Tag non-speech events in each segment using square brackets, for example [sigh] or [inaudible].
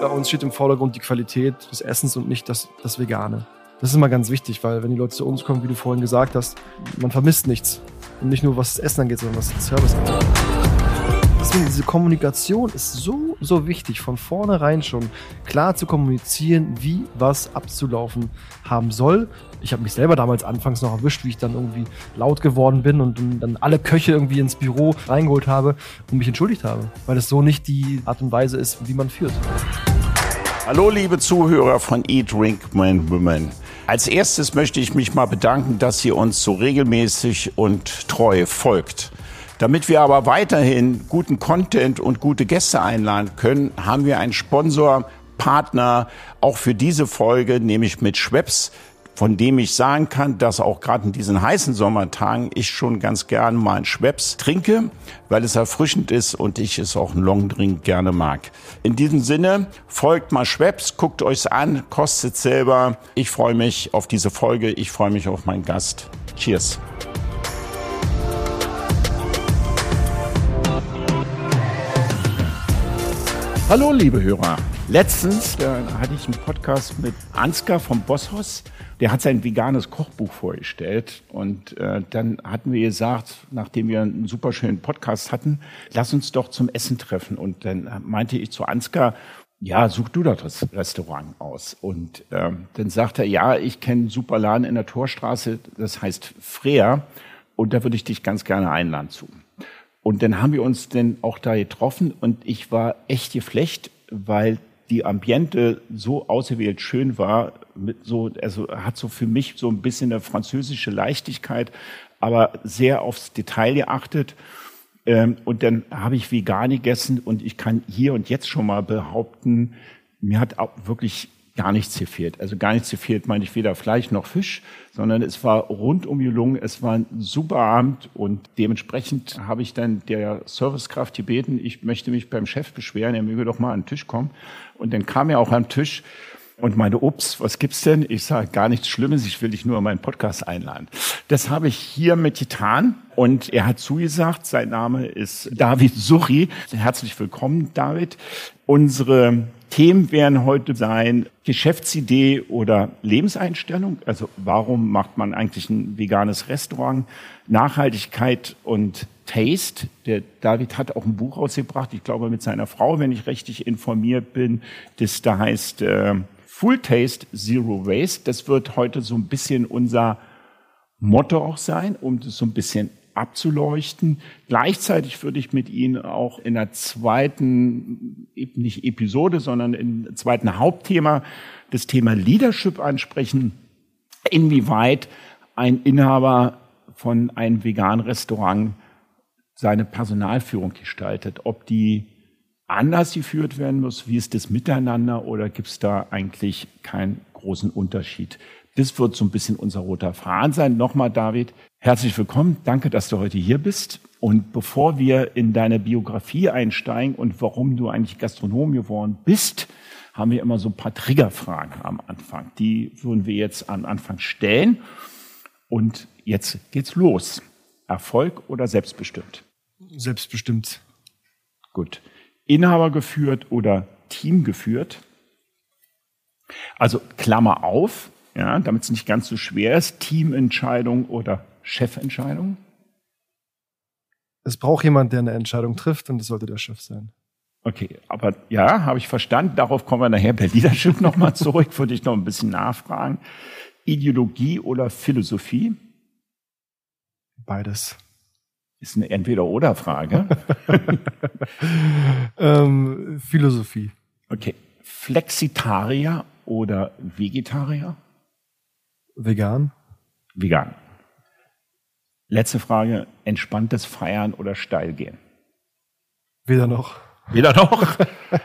Bei uns steht im Vordergrund die Qualität des Essens und nicht das, das Vegane. Das ist immer ganz wichtig, weil wenn die Leute zu uns kommen, wie du vorhin gesagt hast, man vermisst nichts. Und nicht nur was das Essen angeht, sondern was den Service angeht. Deswegen, diese Kommunikation ist so, so wichtig, von vornherein schon klar zu kommunizieren, wie was abzulaufen haben soll. Ich habe mich selber damals anfangs noch erwischt, wie ich dann irgendwie laut geworden bin und dann alle Köche irgendwie ins Büro reingeholt habe und mich entschuldigt habe, weil es so nicht die Art und Weise ist, wie man führt. Hallo liebe Zuhörer von Eat, Drink, Men, Women. Als erstes möchte ich mich mal bedanken, dass ihr uns so regelmäßig und treu folgt. Damit wir aber weiterhin guten Content und gute Gäste einladen können, haben wir einen Sponsor, Partner auch für diese Folge, nämlich mit Schweppes, von dem ich sagen kann, dass auch gerade in diesen heißen Sommertagen ich schon ganz gern mal einen Schweppes trinke, weil es erfrischend ist und ich es auch einen Longdrink gerne mag. In diesem Sinne, folgt mal Schweppes, guckt euch's an, kostet selber. Ich freue mich auf diese Folge, ich freue mich auf meinen Gast. Cheers. Hallo, liebe Hörer. Letztens äh, hatte ich einen Podcast mit Ansgar vom Bosshaus. Der hat sein veganes Kochbuch vorgestellt. Und äh, dann hatten wir gesagt, nachdem wir einen super schönen Podcast hatten, lass uns doch zum Essen treffen. Und dann meinte ich zu Ansgar, ja, such du das Restaurant aus. Und ähm, dann sagt er, ja, ich kenne einen super Laden in der Torstraße, das heißt Freer. Und da würde ich dich ganz gerne einladen zu. Und dann haben wir uns dann auch da getroffen und ich war echt geflecht, weil die Ambiente so auserwählt schön war, mit so, also hat so für mich so ein bisschen eine französische Leichtigkeit, aber sehr aufs Detail geachtet. Ähm, und dann habe ich vegan gegessen und ich kann hier und jetzt schon mal behaupten, mir hat auch wirklich gar nichts gefehlt. Also gar nichts gefehlt meine ich weder Fleisch noch Fisch, sondern es war rundum gelungen. Es war ein super Abend und dementsprechend habe ich dann der Servicekraft gebeten, ich möchte mich beim Chef beschweren, er möge doch mal an den Tisch kommen. Und dann kam er auch am Tisch und meinte, ups, was gibt's denn? Ich sage, gar nichts Schlimmes, ich will dich nur in meinen Podcast einladen. Das habe ich hiermit getan und er hat zugesagt, sein Name ist David Suchi. Herzlich willkommen, David. Unsere Themen werden heute sein Geschäftsidee oder Lebenseinstellung. Also warum macht man eigentlich ein veganes Restaurant? Nachhaltigkeit und Taste. Der David hat auch ein Buch rausgebracht, ich glaube mit seiner Frau, wenn ich richtig informiert bin. Das da heißt äh, Full Taste Zero Waste. Das wird heute so ein bisschen unser Motto auch sein, um das so ein bisschen abzuleuchten. Gleichzeitig würde ich mit Ihnen auch in der zweiten, nicht Episode, sondern im zweiten Hauptthema das Thema Leadership ansprechen. Inwieweit ein Inhaber von einem veganen Restaurant seine Personalführung gestaltet, ob die anders geführt werden muss, wie ist das Miteinander oder gibt es da eigentlich keinen großen Unterschied? Das wird so ein bisschen unser roter Faden sein. Nochmal, David, herzlich willkommen. Danke, dass du heute hier bist. Und bevor wir in deine Biografie einsteigen und warum du eigentlich Gastronom geworden bist, haben wir immer so ein paar Triggerfragen am Anfang. Die würden wir jetzt am Anfang stellen. Und jetzt geht's los. Erfolg oder selbstbestimmt? Selbstbestimmt. Gut. Inhaber geführt oder Team geführt? Also Klammer auf, ja, damit es nicht ganz so schwer ist, Teamentscheidung oder Chefentscheidung? Es braucht jemand, der eine Entscheidung trifft und das sollte der Chef sein. Okay, aber ja, habe ich verstanden. Darauf kommen wir nachher bei Leadership nochmal zurück, würde ich noch ein bisschen nachfragen. Ideologie oder Philosophie? Beides. Ist eine Entweder-Oder-Frage. [laughs] ähm, Philosophie. Okay. Flexitarier oder Vegetarier? Vegan. Vegan. Letzte Frage. Entspanntes Feiern oder steil gehen? Weder noch. Weder noch?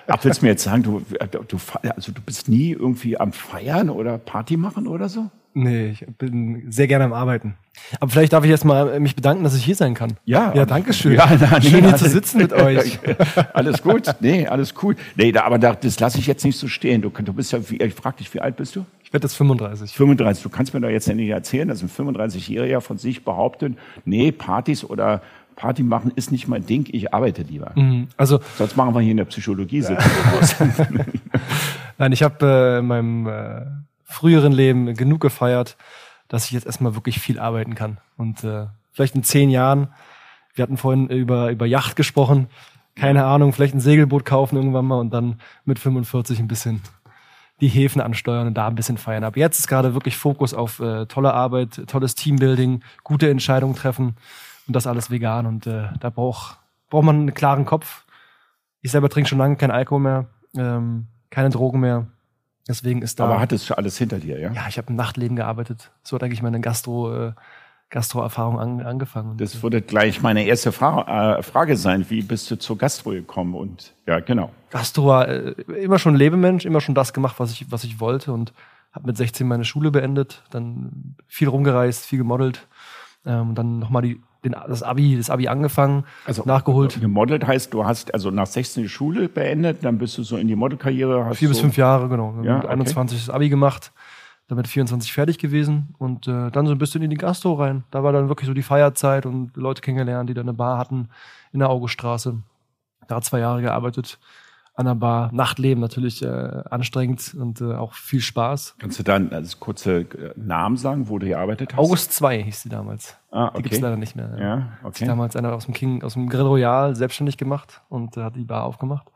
Ach, willst du mir jetzt sagen, du, du, also du bist nie irgendwie am Feiern oder Party machen oder so? Nee, ich bin sehr gerne am Arbeiten. Aber vielleicht darf ich jetzt mal mich bedanken, dass ich hier sein kann. Ja. Ja, danke schön. Ja, na, nee, schön hier zu sitzen mit euch. [laughs] alles gut. Nee, alles cool. Nee, da, aber das lasse ich jetzt nicht so stehen. Du, du bist ja, ich frag dich, wie alt bist du? Ich werde jetzt 35. 35. Du kannst mir doch jetzt nicht erzählen, dass ein 35-Jähriger von sich behauptet, nee, Partys oder Party machen ist nicht mein Ding, ich arbeite lieber. Mhm. Also, Sonst machen wir hier in der Psychologie ja. [laughs] Nein, ich habe äh, in meinem äh, früheren Leben genug gefeiert, dass ich jetzt erstmal wirklich viel arbeiten kann. Und äh, vielleicht in zehn Jahren, wir hatten vorhin über, über Yacht gesprochen, keine Ahnung, vielleicht ein Segelboot kaufen irgendwann mal und dann mit 45 ein bisschen die Häfen ansteuern und da ein bisschen feiern. Aber jetzt ist gerade wirklich Fokus auf äh, tolle Arbeit, tolles Teambuilding, gute Entscheidungen treffen und das alles vegan. Und äh, da braucht, braucht man einen klaren Kopf. Ich selber trinke schon lange kein Alkohol mehr, ähm, keine Drogen mehr. Deswegen ist da. Aber hattest du alles hinter dir, ja? Ja, ich habe im Nachtleben gearbeitet. So hat eigentlich meine Gastro, äh, Gastro-Erfahrung an, angefangen. Das würde gleich meine erste Fra äh, Frage sein. Wie bist du zur Gastro gekommen? Und ja, genau. Gastro war äh, immer schon Lebemensch, immer schon das gemacht, was ich, was ich wollte und habe mit 16 meine Schule beendet, dann viel rumgereist, viel gemodelt, ähm, dann nochmal die den, das Abi, das Abi angefangen, also, nachgeholt. Gemodelt heißt, du hast also nach 16 die Schule beendet, dann bist du so in die Modelkarriere. Vier bis so fünf Jahre, genau. Ja, okay. 21 das Abi gemacht damit 24 fertig gewesen und äh, dann so ein bisschen in die Gastro rein. Da war dann wirklich so die Feierzeit und Leute kennengelernt, die da eine Bar hatten in der Auguststraße. Da zwei Jahre gearbeitet an der Bar. Nachtleben natürlich äh, anstrengend und äh, auch viel Spaß. Kannst du dann als kurze äh, Namen sagen, wo du gearbeitet hast? August 2 hieß sie damals. Ah, okay. Die gibt's leider nicht mehr. Ja, okay. damals einer aus dem King, aus dem Grill Royal selbstständig gemacht und äh, hat die Bar aufgemacht.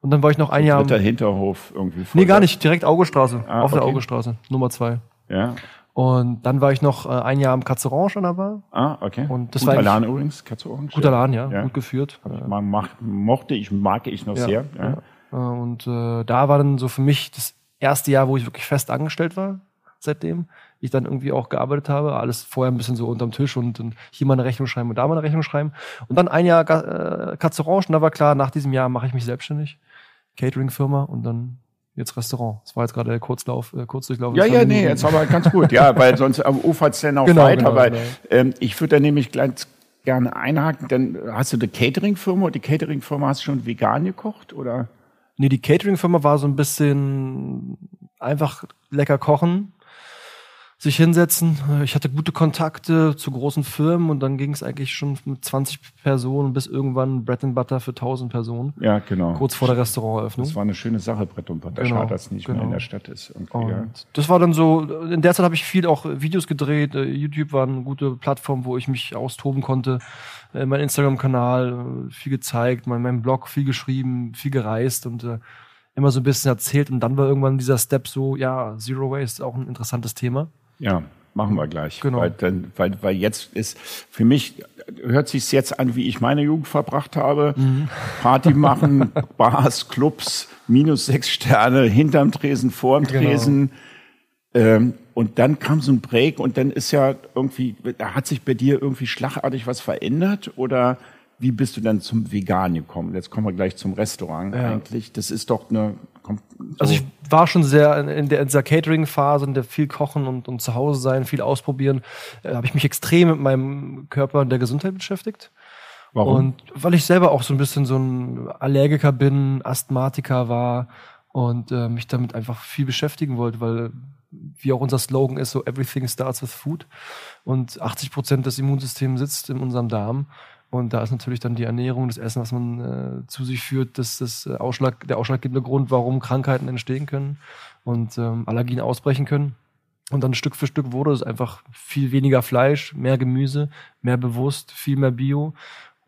Und dann war ich noch ein Jahr. Dritter Hinterhof irgendwie. Nee, gar nicht. Direkt Augestraße. Ah, auf der okay. Augestraße. Nummer zwei. Ja. Und dann war ich noch äh, ein Jahr am Katze Orange an der Bar. Ah, okay. Und das Guter war Laden übrigens, Katze Orange. Guter Laden, ja. Ja. Gut geführt. Ich mal mach, mochte ich, mag ich noch Ja, sehr. Ja. ja. Äh, Und äh, da war dann so für mich das erste Jahr, wo ich wirklich fest angestellt war, seitdem. Ich dann irgendwie auch gearbeitet habe, alles vorher ein bisschen so unterm Tisch und, und hier mal eine Rechnung schreiben und da mal eine Rechnung schreiben. Und dann ein Jahr äh, Katze Orange und da war klar, nach diesem Jahr mache ich mich selbstständig. Catering-Firma und dann jetzt Restaurant. Das war jetzt gerade der Kurzlauf, äh, Kurzdurchlauf. Ja, ja, nee, jetzt aber ganz gut. Ja, weil sonst am Ufer es dann auch [laughs] Genau, weiter. genau, weil genau. Ähm, ich würde da nämlich gleich gerne einhaken. Dann hast du eine Catering-Firma und die Catering-Firma hast du schon vegan gekocht oder? Nee, die Catering-Firma war so ein bisschen einfach lecker kochen, sich hinsetzen. Ich hatte gute Kontakte zu großen Firmen und dann ging es eigentlich schon mit 20 Personen bis irgendwann Bread and Butter für 1000 Personen. Ja, genau. Kurz vor der Restauranteröffnung. Das war eine schöne Sache, Brett und Butter. Genau, Schade, dass es nicht mehr genau. in der Stadt ist. Ja. das war dann so, in der Zeit habe ich viel auch Videos gedreht. Äh, YouTube war eine gute Plattform, wo ich mich austoben konnte. Äh, Mein Instagram-Kanal, äh, viel gezeigt, mein, mein Blog, viel geschrieben, viel gereist und immer so ein bisschen erzählt. Und dann war irgendwann dieser Step so, ja, Zero Waste, auch ein interessantes Thema. Ja, machen wir gleich. Genau. Weil, dann, weil, weil jetzt ist, für mich hört sich jetzt an, wie ich meine Jugend verbracht habe. Mhm. Party machen, [laughs] Bars, Clubs, minus sechs Sterne, hinterm Tresen, vorm Genau. Tresen. Ähm, und dann kam so ein Break und dann ist ja irgendwie, da hat sich bei dir irgendwie schlagartig was verändert oder wie bist du dann zum Vegan gekommen? Jetzt kommen wir gleich zum Restaurant Ja. eigentlich. Das ist doch eine, so, Also ich war schon sehr in, in, der, in dieser Catering-Phase, in der viel kochen und, und zu Hause sein, viel ausprobieren, äh, habe ich mich extrem mit meinem Körper und der Gesundheit beschäftigt. warum? Und weil ich selber auch so ein bisschen so ein Allergiker bin, Asthmatiker war und äh, mich damit einfach viel beschäftigen wollte, weil wie auch unser Slogan ist, so everything starts with food. Und 80 Prozent des Immunsystems sitzt in unserem Darm. Und da ist natürlich dann die Ernährung, das Essen, was man äh, zu sich führt, das das äh, Ausschlag, der ausschlaggebende Grund, warum Krankheiten entstehen können und ähm, Allergien ausbrechen können. Und dann Stück für Stück wurde es einfach viel weniger Fleisch, mehr Gemüse, mehr bewusst, viel mehr Bio.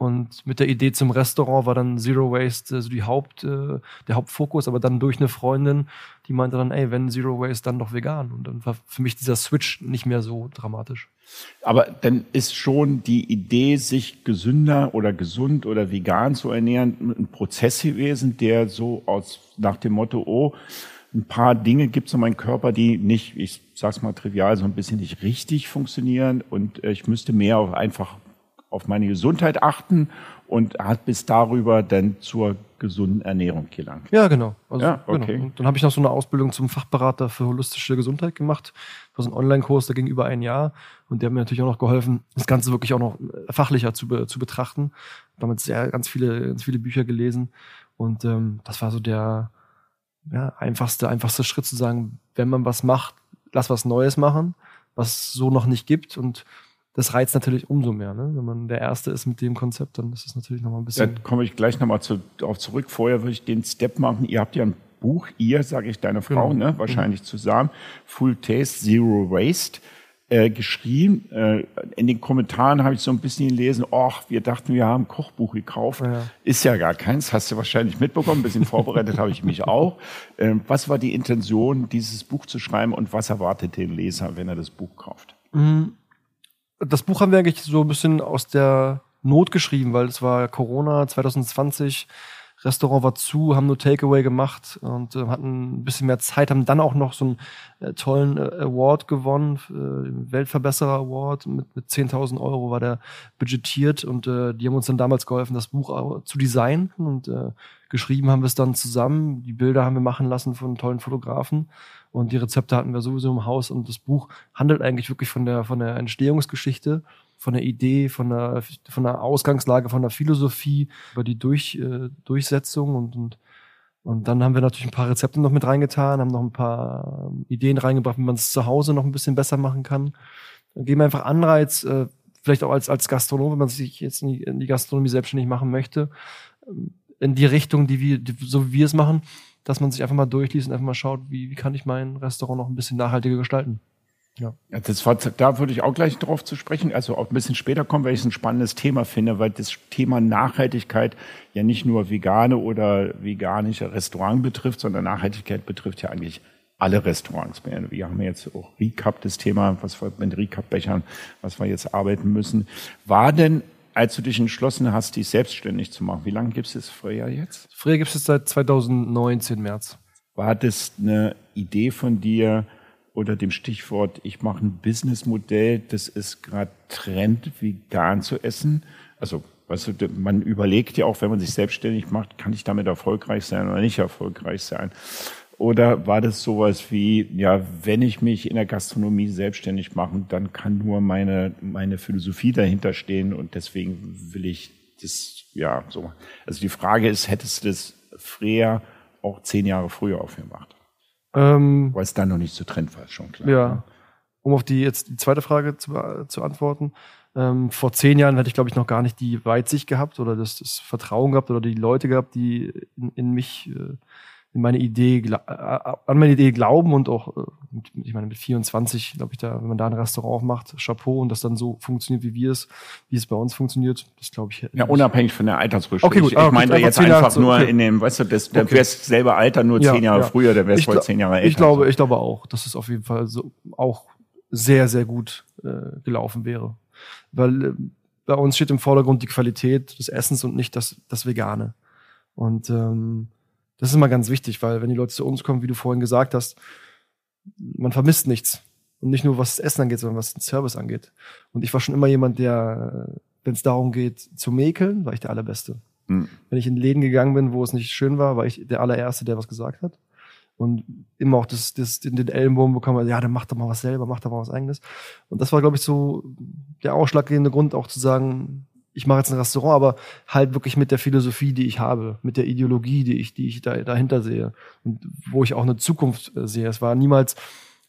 Und mit der Idee zum Restaurant war dann Zero Waste also die Haupt, äh, der Hauptfokus, aber dann durch eine Freundin, die meinte dann, ey, wenn Zero Waste, dann doch vegan. Und dann war für mich dieser Switch nicht mehr so dramatisch. Aber dann ist schon die Idee, sich gesünder oder gesund oder vegan zu ernähren, ein Prozess gewesen, der so aus nach dem Motto, oh, ein paar Dinge gibt es in meinem Körper, die nicht, ich sag's mal trivial, so ein bisschen nicht richtig funktionieren und äh, ich müsste mehr auf einfach auf meine Gesundheit achten und hat bis darüber dann zur gesunden Ernährung gelangt. Ja, genau. Also, Ja, okay. Genau. Dann habe ich noch so eine Ausbildung zum Fachberater für holistische Gesundheit gemacht. Das war so ein Online-Kurs, der ging über ein Jahr. Und der hat mir natürlich auch noch geholfen, das Ganze wirklich auch noch äh, fachlicher zu, be zu betrachten. Damit sehr ganz viele, ganz viele Bücher gelesen. Und ähm, das war so der ja, einfachste, einfachste Schritt zu sagen, wenn man was macht, lass was Neues machen, was es so noch nicht gibt. Und das reizt natürlich umso mehr. Ne? Wenn man der Erste ist mit dem Konzept, dann ist es natürlich nochmal ein bisschen. Da komme ich gleich nochmal zu, darauf zurück. Vorher würde ich den Step machen. Ihr habt ja ein Buch, ihr, sage ich, deine Frau, genau. ne? wahrscheinlich mhm. zusammen, Full Taste, Zero Waste. Äh, geschrieben. Äh, in den Kommentaren habe ich so ein bisschen gelesen, ach, wir dachten, wir haben ein Kochbuch gekauft. Ja. Ist ja gar keins, hast du wahrscheinlich mitbekommen. Ein bisschen vorbereitet habe ich mich auch. Ähm, was war die Intention, dieses Buch zu schreiben und was erwartet den Leser, wenn er das Buch kauft? Mhm. Das Buch haben wir eigentlich so ein bisschen aus der Not geschrieben, weil es war Corona 2020 Restaurant war zu, haben nur Takeaway gemacht und äh, hatten ein bisschen mehr Zeit, haben dann auch noch so einen äh, tollen äh, Award gewonnen, äh, Weltverbesserer Award mit, mit 10.000 Euro war der budgetiert und äh, die haben uns dann damals geholfen, das Buch zu designen und äh, geschrieben haben wir es dann zusammen. Die Bilder haben wir machen lassen von tollen Fotografen und die Rezepte hatten wir sowieso im Haus und das Buch handelt eigentlich wirklich von der von der Entstehungsgeschichte von der Idee, von der, von der Ausgangslage, von der Philosophie, über die Durch, äh, Durchsetzung und, und, und dann haben wir natürlich ein paar Rezepte noch mit reingetan, haben noch ein paar Ideen reingebracht, wie man es zu Hause noch ein bisschen besser machen kann. Dann geben wir einfach Anreiz, äh, vielleicht auch als, als Gastronom, wenn man sich jetzt in die, in die Gastronomie selbstständig machen möchte, ähm, in die Richtung, die wir, die, so wie wir es machen, dass man sich einfach mal durchliest und einfach mal schaut, wie, wie kann ich mein Restaurant noch ein bisschen nachhaltiger gestalten. Ja. Das war, da würde ich auch gleich drauf zu sprechen, also auch ein bisschen später kommen, weil ich es ein spannendes Thema finde, weil das Thema Nachhaltigkeit ja nicht nur vegane oder veganische Restaurant betrifft, sondern Nachhaltigkeit betrifft ja eigentlich alle Restaurants. Wir haben jetzt auch Recap, das Thema, was wir mit Recap-Bechern, was wir jetzt arbeiten müssen. War denn, als du dich entschlossen hast, dich selbstständig zu machen, wie lange gibt es Freya jetzt? Freya gibt es seit 2019 März. War das eine Idee von dir, oder dem Stichwort, ich mache ein Businessmodell, das ist gerade Trend, vegan zu essen. Also, weißt du, man überlegt ja auch, wenn man sich selbstständig macht, kann ich damit erfolgreich sein oder nicht erfolgreich sein? Oder war das sowas wie, ja, wenn ich mich in der Gastronomie selbstständig mache, dann kann nur meine, meine Philosophie dahinter stehen und deswegen will ich das, ja, so. Also die Frage ist, hättest du das früher auch zehn Jahre früher aufgemacht? Ähm, Weil es da noch nicht zu Trend war, schon klar. Ja. Ne? Um auf die jetzt die zweite Frage zu, zu antworten. Ähm, vor zehn Jahren hätte ich, glaube ich, noch gar nicht die Weitsicht gehabt oder das, das Vertrauen gehabt oder die Leute gehabt, die in, in mich äh, in meine Idee, äh, an meine Idee glauben und auch, äh, ich meine, mit 24, glaube ich, da, wenn man da ein Restaurant macht, Chapeau und das dann so funktioniert, wie wir es, wie es bei uns funktioniert, das glaube ich. Ja, unabhängig von der Altersrückschritt. Okay, gut. Ich, ich meine jetzt einfach so, nur okay. in dem, weißt du, das, der okay. wärst selber Alter, nur zehn Jahre ja. früher, der wärst wohl zehn Jahre älter. Ich glaube, ich glaube auch, dass es auf jeden Fall so auch sehr, sehr gut äh, gelaufen wäre. Weil äh, bei uns steht im Vordergrund die Qualität des Essens und nicht das, das Vegane. Und ähm, das ist immer ganz wichtig, weil wenn die Leute zu uns kommen, wie du vorhin gesagt hast, man vermisst nichts. Und nicht nur was das Essen angeht, sondern was den Service angeht. Und ich war schon immer jemand, der, wenn es darum geht, zu mäkeln, war ich der Allerbeste. Mhm. Wenn ich in Läden gegangen bin, wo es nicht schön war, war ich der allererste, der was gesagt hat. Und immer auch das, das, den Ellenbogen bekommen, ja, dann mach doch mal was selber, mach doch mal was eigenes. Und das war, glaube ich, so der ausschlaggebende Grund, auch zu sagen, ich mache jetzt ein Restaurant, aber halt wirklich mit der Philosophie, die ich habe, mit der Ideologie, die ich, die ich da, dahinter sehe und wo ich auch eine Zukunft äh, sehe. Es war niemals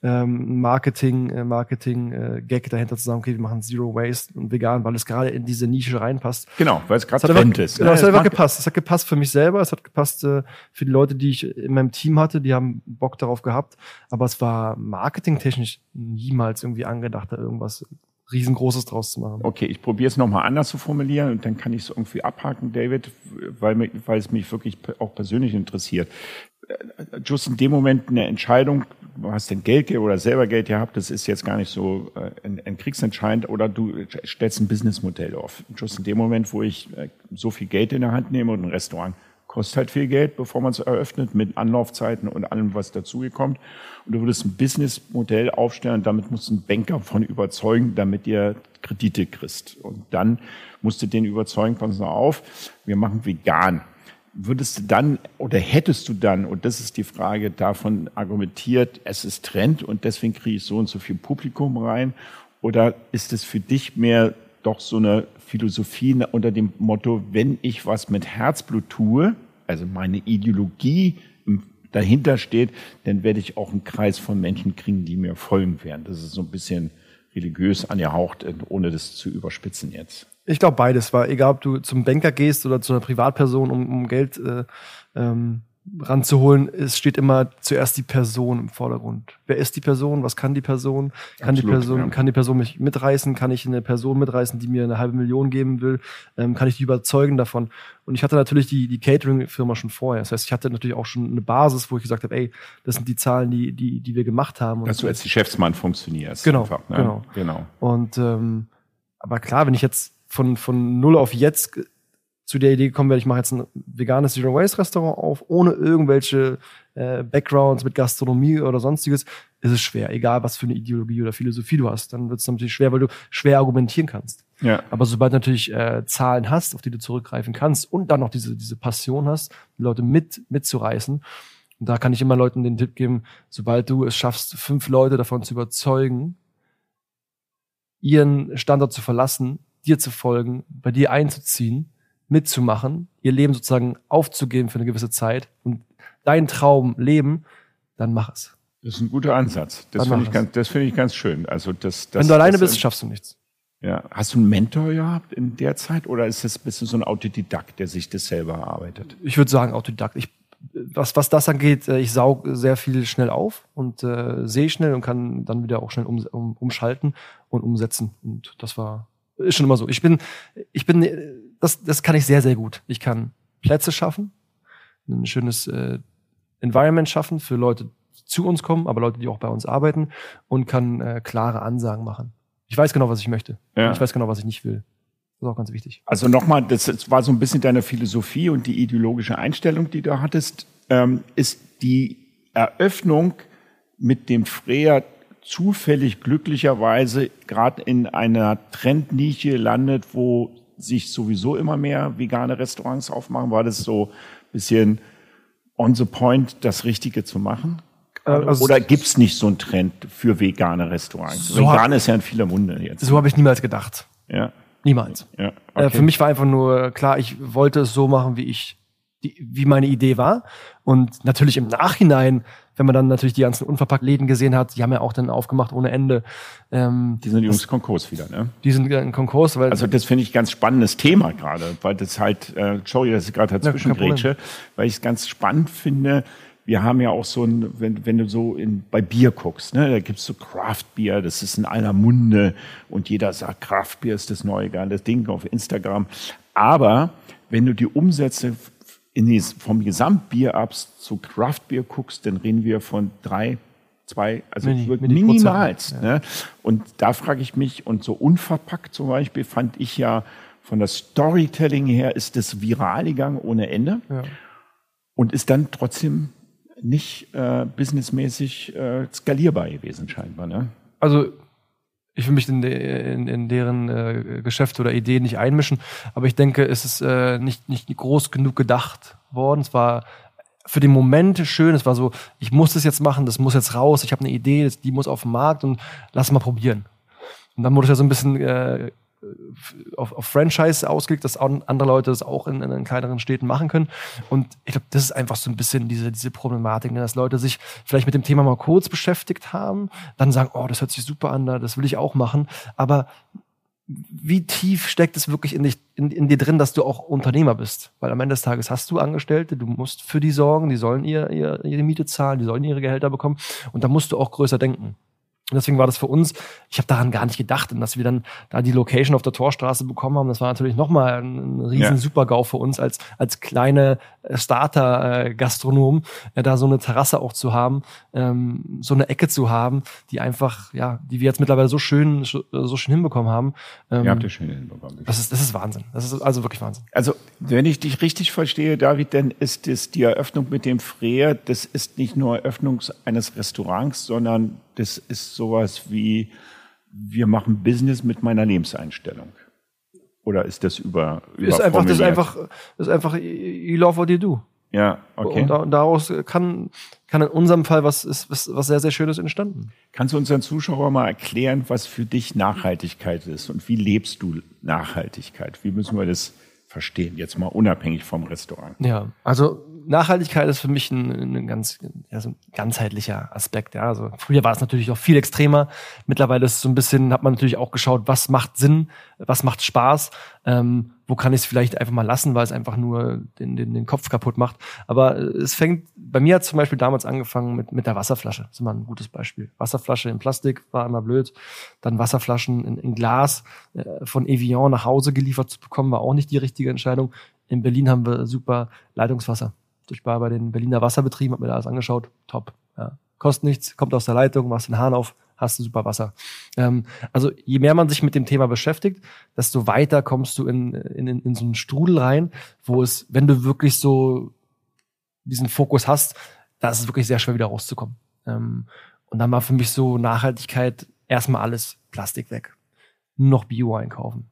ähm, Marketing, äh, Marketing äh, Gag dahinter zu sagen, okay, wir machen Zero Waste und vegan, weil es gerade in diese Nische reinpasst. Genau, weil es gerade Trend ist. Genau, es hat einfach gepasst. Es hat gepasst für mich selber, es hat gepasst äh, für die Leute, die ich in meinem Team hatte, die haben Bock darauf gehabt, aber es war marketingtechnisch niemals irgendwie angedacht, da irgendwas riesengroßes draus zu machen. Okay, ich probiere es nochmal anders zu formulieren und dann kann ich es irgendwie abhaken, David, weil, weil es mich wirklich auch persönlich interessiert. Äh, just in dem Moment eine Entscheidung, du hast denn Geld oder selber Geld gehabt, das ist jetzt gar nicht so äh, ein, ein Kriegsentscheidend oder du stellst ein Businessmodell auf. Just in dem Moment, wo ich äh, so viel Geld in der Hand nehme und ein Restaurant kostet halt viel Geld, bevor man es eröffnet, mit Anlaufzeiten und allem, was dazugekommt. Und du würdest ein Businessmodell aufstellen, damit musst du einen Banker von überzeugen, damit ihr Kredite kriegst. Und dann musst du den überzeugen, pass mal auf, wir machen vegan. Würdest du dann oder hättest du dann, und das ist die Frage, davon argumentiert, es ist Trend und deswegen kriege ich so und so viel Publikum rein? Oder ist es für dich mehr doch so eine Philosophie unter dem Motto, wenn ich was mit Herzblut tue, also meine Ideologie dahinter steht, dann werde ich auch einen Kreis von Menschen kriegen, die mir folgen werden. Das ist so ein bisschen religiös angehaucht, ohne das zu überspitzen jetzt? Ich glaube beides, weil egal ob du zum Banker gehst oder zu einer Privatperson, um, um Geld äh, ähm, ranzuholen, es steht immer zuerst die Person im Vordergrund. Wer ist die Person? Was kann die Person? Kann Absolut, die Person, ja. kann die Person mich mitreißen? Kann ich eine Person mitreißen, die mir eine halbe Million geben will? Ähm, kann ich die überzeugen davon? Und ich hatte natürlich die, die Catering-Firma schon vorher. Das heißt, ich hatte natürlich auch schon eine Basis, wo ich gesagt habe, ey, das sind die Zahlen, die, die, die wir gemacht haben. Dass du als Geschäftsmann funktionierst. Genau, einfach, ne? genau. genau. Und ähm, aber klar, wenn ich jetzt von, von null auf jetzt zu der Idee gekommen werde, ich mache jetzt ein veganes Zero Waste Restaurant auf, ohne irgendwelche äh, Backgrounds mit Gastronomie oder sonstiges, ist es schwer. Egal, was für eine Ideologie oder Philosophie du hast, dann wird es natürlich schwer, weil du schwer argumentieren kannst. Ja. Aber sobald du natürlich äh, Zahlen hast, auf die du zurückgreifen kannst und dann noch diese, diese Passion hast, die Leute mit, mitzureißen, und da kann ich immer Leuten den Tipp geben, sobald du es schaffst, fünf Leute davon zu überzeugen, ihren Standort zu verlassen, dir zu folgen, bei dir einzuziehen, mitzumachen, ihr Leben sozusagen aufzugeben für eine gewisse Zeit und deinen Traum leben, dann mach es. Das ist ein guter Ansatz. Das finde ich, ganz, das finde ich ganz schön. Also das, das, Wenn du alleine bist, schaffst du nichts. Ja. Hast du einen Mentor gehabt in der Zeit oder ist das ein bisschen so ein Autodidakt, der sich das selber erarbeitet? Ich würde sagen Autodidakt. Ich, was, was das angeht, äh, ich saug sehr viel schnell auf und äh, sehe schnell und kann dann wieder auch schnell um, um, umschalten und umsetzen. Und das war ist schon immer so. Ich bin, ich bin, das, das kann ich sehr, sehr gut. Ich kann Plätze schaffen, ein schönes äh, Environment schaffen für Leute, die zu uns kommen, aber Leute, die auch bei uns arbeiten und kann äh, klare Ansagen machen. Ich weiß genau, was ich möchte. Ja. Ich weiß genau, was ich nicht will. Das ist auch ganz wichtig. Also nochmal, das war so ein bisschen deine Philosophie und die ideologische Einstellung, die du hattest, ähm, ist die Eröffnung mit dem Freer zufällig glücklicherweise gerade in einer Trendnische landet, wo sich sowieso immer mehr vegane Restaurants aufmachen? War das so ein bisschen on the point, das Richtige zu machen? Äh, also Oder gibt's nicht so einen Trend für vegane Restaurants? So Vegan ist ja in vieler Munde jetzt. So habe ich niemals gedacht. Ja. Niemals. Ja, äh, okay. Für mich war einfach nur klar, ich wollte es so machen, wie ich, die, wie meine Idee war. Und natürlich im Nachhinein wenn man dann natürlich die ganzen Unverpackt-Läden gesehen hat, die haben ja auch dann aufgemacht ohne Ende. Ähm, die sind übrigens Konkurs wieder, ne? Die sind in Konkurs, weil. Also das finde ich ganz spannendes Thema gerade, weil das halt, äh, sorry, dass ich gerade dazwischen grätsche, weil ich es ganz spannend finde, wir haben ja auch so ein, wenn, wenn du so in, bei Bier guckst, ne, da gibt's so Craft Beer, das ist in aller Munde und jeder sagt, Craft Beer ist das neue geile Ding auf Instagram. Aber wenn du die Umsätze in vom Gesamtbier-Ups zu Craft-Bier guckst, dann reden wir von drei, zwei, also Mini, minimals. Ja. Ne? Und da frage ich mich, und so unverpackt zum Beispiel fand ich ja von der Storytelling her ist das viral gegangen ohne Ende ja. und ist dann trotzdem nicht äh, businessmäßig äh, skalierbar gewesen scheinbar. Ne? Also ich will mich in, in, in deren äh, Geschäfte oder Ideen nicht einmischen, aber ich denke, es ist äh, nicht, nicht groß genug gedacht worden. Es war für den Moment schön, es war so, ich muss das jetzt machen, das muss jetzt raus, ich habe eine Idee, die muss auf den Markt und lass mal probieren. Und dann wurde es ja so ein bisschen äh, auf, auf Franchise ausgelegt, dass andere Leute das auch in, in kleineren Städten machen können. Und ich glaube, das ist einfach so ein bisschen diese, diese Problematik, ne? dass Leute sich vielleicht mit dem Thema mal kurz beschäftigt haben, dann sagen, oh, das hört sich super an, das will ich auch machen. Aber wie tief steckt es wirklich in, dich, in, in dir drin, dass du auch Unternehmer bist? Weil am Ende des Tages hast du Angestellte, du musst für die sorgen, die sollen ihr, ihr, ihre Miete zahlen, die sollen ihre Gehälter bekommen und da musst du auch größer denken. Und deswegen war das für uns, ich habe daran gar nicht gedacht. Und dass wir dann da die Location auf der Torstraße bekommen haben, das war natürlich nochmal ein riesen ja. Super-GAU für uns als, als kleine Starter-Gastronom, äh, da so eine Terrasse auch zu haben, ähm, so eine Ecke zu haben, die einfach, ja, die wir jetzt mittlerweile so schön, so schön hinbekommen haben. Ähm, ihr habt ihr schön hinbekommen. Das ist, das ist Wahnsinn. Das ist also wirklich Wahnsinn. Also, wenn ich dich richtig verstehe, David, dann ist es die Eröffnung mit dem Freer, das ist nicht nur Eröffnung eines Restaurants, sondern das ist sowas wie, wir machen Business mit meiner Lebenseinstellung. Oder ist das über, über ist einfach, das ist einfach, das ist einfach, you love what you do. Ja, okay. Und daraus kann, kann in unserem Fall was, ist, was, was sehr, sehr Schönes entstanden. Kannst du unseren Zuschauern mal erklären, was für dich Nachhaltigkeit ist und wie lebst du Nachhaltigkeit? Wie müssen wir das verstehen, jetzt mal unabhängig vom Restaurant? Ja, also Nachhaltigkeit ist für mich ein, ein ganz ja, so ein ganzheitlicher Aspekt. Ja. Also früher war es natürlich auch viel extremer. Mittlerweile ist es so ein bisschen, hat man natürlich auch geschaut, was macht Sinn, was macht Spaß, ähm, wo kann ich es vielleicht einfach mal lassen, weil es einfach nur den, den, den Kopf kaputt macht. Aber äh, es fängt, bei mir hat zum Beispiel damals angefangen mit, mit der Wasserflasche. Das ist immer ein gutes Beispiel. Wasserflasche in Plastik war immer blöd. Dann Wasserflaschen in, in Glas äh, von Evian nach Hause geliefert zu bekommen, war auch nicht die richtige Entscheidung. In Berlin haben wir super Leitungswasser. Ich war bei den Berliner Wasserbetrieben, habe mir da alles angeschaut. Top. Ja. Kostet nichts, kommt aus der Leitung, machst den Hahn auf, hast du super Wasser. Ähm, also je mehr man sich mit dem Thema beschäftigt, desto weiter kommst du in, in, in so einen Strudel rein, wo es, wenn du wirklich so diesen Fokus hast, da ist es wirklich sehr schwer wieder rauszukommen. Ähm, und dann war für mich so Nachhaltigkeit erstmal alles Plastik weg. Nur noch Bio einkaufen.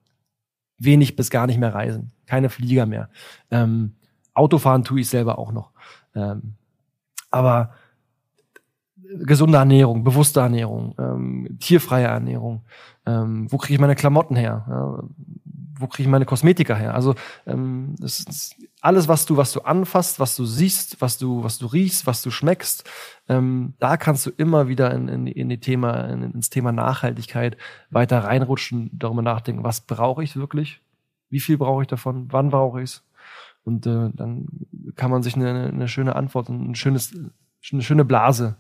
Wenig bis gar nicht mehr reisen. Keine Flieger mehr. Ähm, Autofahren tue ich selber auch noch. Ähm, aber gesunde Ernährung, bewusste Ernährung, ähm, tierfreie Ernährung, ähm, wo kriege ich meine Klamotten her, ja, wo kriege ich meine Kosmetika her? Also ähm, das ist alles, was du, was du anfasst, was du siehst, was du, was du riechst, was du schmeckst, ähm, da kannst du immer wieder in, in, in die Thema, in, ins Thema Nachhaltigkeit weiter reinrutschen, darüber nachdenken, was brauche ich wirklich, wie viel brauche ich davon, wann brauche ich es, und äh, dann kann man sich eine, eine schöne Antwort und ein schönes, eine schöne Blase,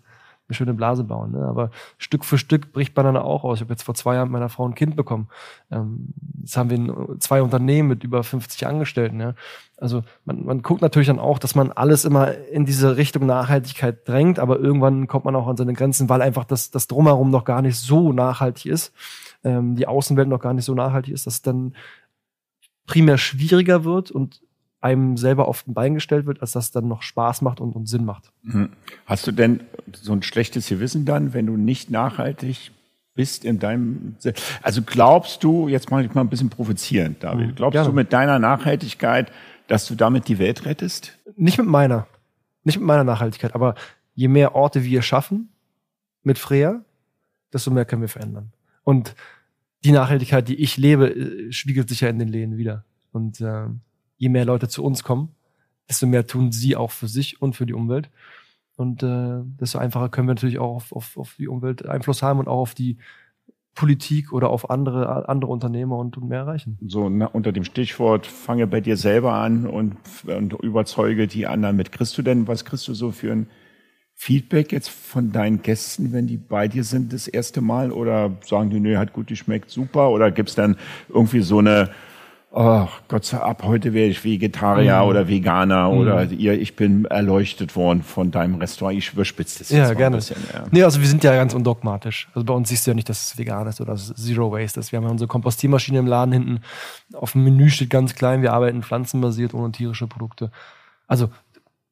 eine schöne Blase bauen. Ne? Aber Stück für Stück bricht man dann auch aus. Ich habe jetzt vor zwei Jahren mit meiner Frau ein Kind bekommen. Ähm, jetzt haben wir zwei Unternehmen mit über 50 Angestellten. Ja? Also man, man guckt natürlich dann auch, dass man alles immer in diese Richtung Nachhaltigkeit drängt, aber irgendwann kommt man auch an seine Grenzen, weil einfach das, das Drumherum noch gar nicht so nachhaltig ist, ähm, die Außenwelt noch gar nicht so nachhaltig ist, dass es dann primär schwieriger wird und einem selber auf den Bein gestellt wird, als das dann noch Spaß macht und, und Sinn macht. Mhm. Hast du denn so ein schlechtes Gewissen dann, wenn du nicht nachhaltig bist in deinem, also glaubst du, jetzt mache ich mal ein bisschen provozierend, David, mhm. glaubst Gerne. du mit deiner Nachhaltigkeit, dass du damit die Welt rettest? Nicht mit meiner, nicht mit meiner Nachhaltigkeit, aber je mehr Orte wir schaffen mit Freya, desto mehr können wir verändern. Und die Nachhaltigkeit, die ich lebe, äh, spiegelt sich ja in den Läden wieder. Und äh, je mehr Leute zu uns kommen, desto mehr tun sie auch für sich und für die Umwelt. Und äh, desto einfacher können wir natürlich auch auf, auf, auf die Umwelt Einfluss haben und auch auf die Politik oder auf andere, andere Unternehmer und, und mehr erreichen. So na, unter dem Stichwort, fange bei dir selber an und, und überzeuge die anderen mit. Kriegst du denn, was kriegst du so für ein Feedback jetzt von deinen Gästen, wenn die bei dir sind das erste Mal? Oder sagen die, nee, hat gut geschmeckt, super? Oder gibt's dann irgendwie so eine oh Gott sei ab heute wäre ich Vegetarier mhm. oder Veganer mhm. oder ihr, ich bin erleuchtet worden von deinem Restaurant. Ich überspitze das jetzt ja, gerne. ein bisschen. Ja. Nee, also wir sind ja ganz undogmatisch. Also bei uns siehst du ja nicht, dass es vegan ist oder dass es Zero Waste ist. Wir haben ja unsere Kompostiermaschine im Laden hinten. Auf dem Menü steht ganz klein, wir arbeiten pflanzenbasiert ohne tierische Produkte. Also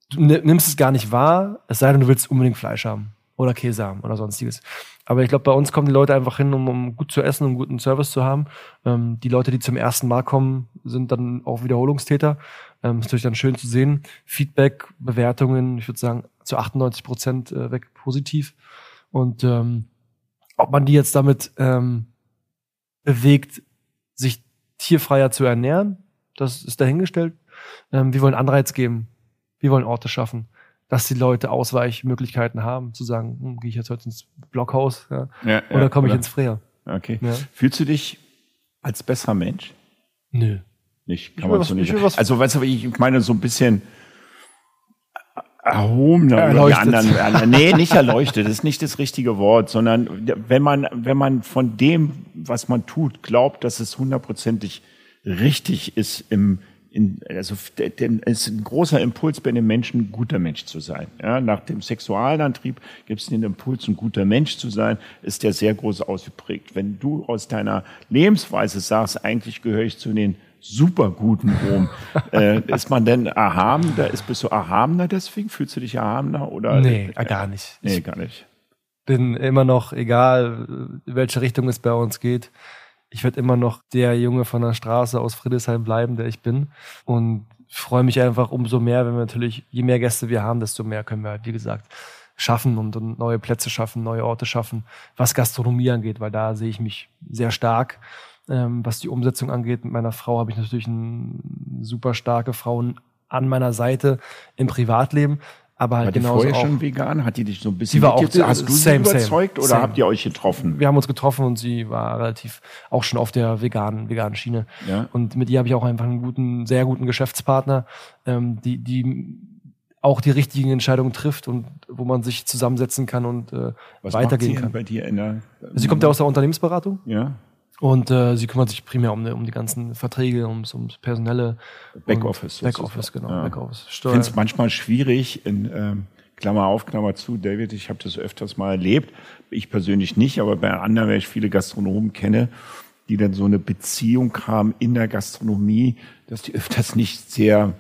du nimmst es gar nicht wahr, es sei denn, du willst unbedingt Fleisch haben oder Käse haben oder sonstiges. Aber ich glaube, bei uns kommen die Leute einfach hin, um, um gut zu essen, um guten Service zu haben. Ähm, die Leute, die zum ersten Mal kommen, sind dann auch Wiederholungstäter. Ähm, ist natürlich dann schön zu sehen. Feedback, Bewertungen, ich würde sagen, zu 98 Prozent äh, weg positiv. Und ähm, ob man die jetzt damit ähm, bewegt, sich tierfreier zu ernähren, das ist dahingestellt. Ähm, wir wollen Anreiz geben. Wir wollen Orte schaffen dass die Leute Ausweichmöglichkeiten haben, zu sagen, hm, gehe ich jetzt heute ins Blockhaus ja, ja, oder ja, komme ich ins Freer. Okay. Fühlst du dich als besserer Mensch? Nö. Nicht, kann man so nicht. Also, weißt du, ich meine, so ein bisschen erhobener erleuchtet. anderen, [laughs] nee, nicht erleuchtet, das ist nicht das richtige Wort, sondern wenn man, wenn man von dem, was man tut, glaubt, dass es hundertprozentig richtig ist im, in, also denn es ist ein großer Impuls bei den Menschen, ein guter Mensch zu sein. Ja, nach dem Sexualantrieb gibt es den Impuls, ein guter Mensch zu sein, ist der sehr groß ausgeprägt. Wenn du aus deiner Lebensweise sagst, eigentlich gehöre ich zu den superguten Rom, [laughs] äh, ist man denn erhabener? Ist bist du erhabener deswegen? Fühlst du dich erhabener oder? Nee, äh, gar nicht. Nee, gar nicht. Bin immer noch, egal welche Richtung es bei uns geht, ich werde immer noch der Junge von der Straße aus Friedrichshain bleiben, der ich bin. Und freue mich einfach umso mehr, wenn wir natürlich, je mehr Gäste wir haben, desto mehr können wir halt, wie gesagt, schaffen und, und neue Plätze schaffen, neue Orte schaffen, was Gastronomie angeht, weil da sehe ich mich sehr stark. Ähm, was die Umsetzung angeht, mit meiner Frau habe ich natürlich eine super starke Frauen an meiner Seite im Privatleben. Aber halt War die vorher auch, schon vegan? Hat die dich so ein bisschen Sie war auch mit- hast du sie same, same, überzeugt oder same. habt ihr euch getroffen? wir haben uns getroffen und sie war relativ auch schon auf der veganen, veganen Schiene. Ja. Und mit ihr habe ich auch einfach einen guten, sehr guten Geschäftspartner, ähm, die, die auch die richtigen Entscheidungen trifft und wo man sich zusammensetzen kann und äh, Was weitergehen macht sie kann. bei dir in der Sie kommt ja aus der Unternehmensberatung ja? Und äh, sie kümmert sich primär um, die- um die ganzen Verträge, ums, ums personelle. Backoffice Backoffice, genau, Ja. Backoffice. Ich finde es manchmal schwierig, in ähm, Klammer auf, Klammer zu, David, ich habe das öfters mal erlebt, ich persönlich nicht, aber bei anderen, weil ich viele Gastronomen kenne, die dann so eine Beziehung haben in der Gastronomie, dass die öfters nicht sehr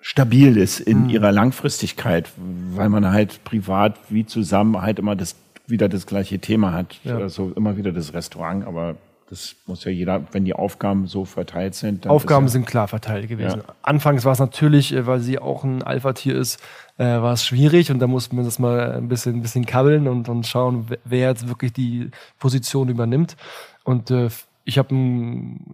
stabil ist in ihrer Langfristigkeit, weil man halt privat wie zusammen halt immer das wieder das gleiche Thema hat, Ja. also immer wieder das Restaurant, aber das muss ja jeder, wenn die Aufgaben so verteilt sind. Dann Aufgaben ja, sind klar verteilt gewesen. Ja. Anfangs war es natürlich, äh, weil sie auch ein Alpha-Tier ist, äh, war es schwierig und da mussten wir das mal ein bisschen, ein bisschen kabbeln und, und schauen, wer- wer jetzt wirklich die Position übernimmt. Und äh, ich habe,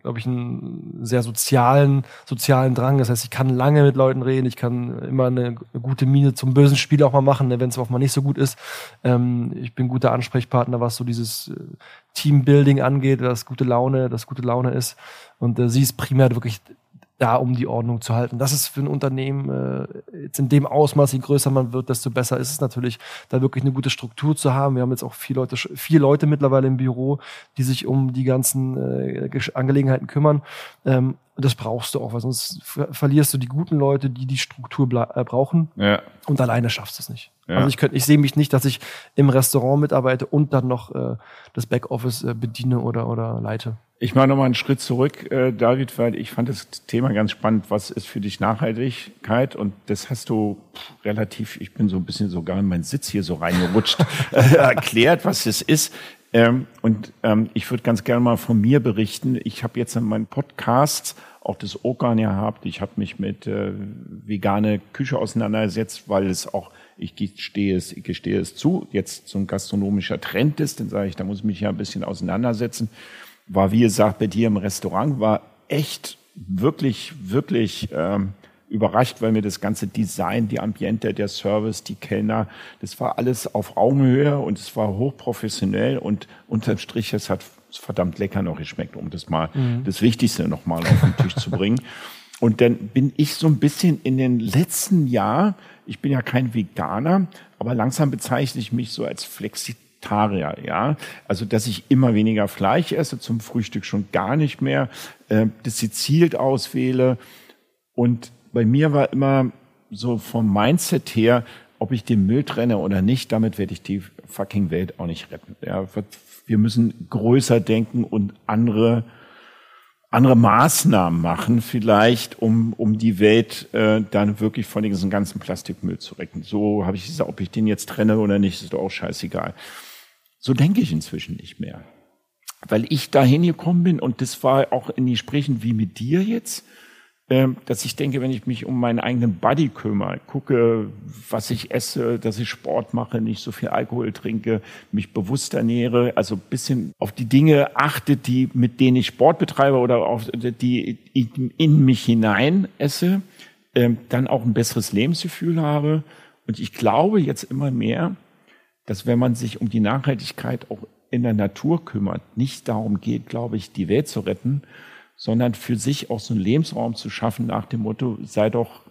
glaube ich, einen sehr sozialen, sozialen Drang. Das heißt, ich kann lange mit Leuten reden, ich kann immer eine gute Miene zum bösen Spiel auch mal machen, ne, wenn es auch mal nicht so gut ist. Ähm, ich bin guter Ansprechpartner, was so dieses äh, Teambuilding angeht, das gute Laune, das gute Laune ist. Und äh, sie ist primär wirklich da, um die Ordnung zu halten. Das ist für ein Unternehmen äh, jetzt in dem Ausmaß, je größer man wird, desto besser ist es natürlich, da wirklich eine gute Struktur zu haben. Wir haben jetzt auch vier Leute, vier Leute mittlerweile im Büro, die sich um die ganzen äh, Angelegenheiten kümmern. Ähm, das brauchst du auch, weil sonst ver verlierst du die guten Leute, die die Struktur äh, brauchen ja. und alleine schaffst du es nicht. Ja. Also ich könnte, ich sehe mich nicht, dass ich im Restaurant mitarbeite und dann noch äh, das Backoffice äh, bediene oder oder leite. Ich mache nochmal einen Schritt zurück, äh, David, weil ich fand das Thema ganz spannend. Was ist für dich Nachhaltigkeit? Und das hast du pff, relativ, ich bin so ein bisschen sogar in meinen Sitz hier so reingerutscht, [laughs] äh, erklärt, was es ist. Ähm, und ähm, ich würde ganz gerne mal von mir berichten. Ich habe jetzt in meinen Podcasts auch das Organ gehabt. Ich habe mich mit äh, vegane Küche auseinandergesetzt, weil es auch, ich gestehe es, ich gestehe es zu, jetzt so ein gastronomischer Trend ist. Dann sage ich, da muss ich mich ja ein bisschen auseinandersetzen war, wie gesagt, bei dir im Restaurant, war echt wirklich, wirklich ähm, überrascht, weil mir das ganze Design, die Ambiente, der Service, die Kellner, das war alles auf Augenhöhe und es war hochprofessionell und unterm Strich, es hat verdammt lecker noch geschmeckt, um das mal, das Wichtigste nochmal auf den Tisch zu bringen. [laughs] Und dann bin ich so ein bisschen in den letzten Jahr, ich bin ja kein Veganer, aber langsam bezeichne ich mich so als Flexitarier, ja. Also, dass ich immer weniger Fleisch esse, zum Frühstück schon gar nicht mehr, äh, das gezielt auswähle. Und bei mir war immer so vom Mindset her, ob ich den Müll trenne oder nicht, damit werde ich die fucking Welt auch nicht retten. Ja, wir müssen größer denken und andere andere Maßnahmen machen, vielleicht, um, um die Welt äh, dann wirklich von diesem ganzen Plastikmüll zu retten. So habe ich gesagt, ob ich den jetzt trenne oder nicht, ist doch auch scheißegal. So denke ich inzwischen nicht mehr. Weil ich dahin gekommen bin und das war auch in Gesprächen wie mit dir jetzt, dass ich denke, wenn ich mich um meinen eigenen Body kümmere, gucke, was ich esse, dass ich Sport mache, nicht so viel Alkohol trinke, mich bewusst ernähre, also bisschen auf die Dinge achte, die, mit denen ich Sport betreibe oder auf die in, in mich hinein esse, ähm, dann auch ein besseres Lebensgefühl habe. Und ich glaube jetzt immer mehr, dass wenn man sich um die Nachhaltigkeit auch in der Natur kümmert, nicht darum geht, glaube ich, die Welt zu retten, sondern für sich auch so einen Lebensraum zu schaffen nach dem Motto, sei doch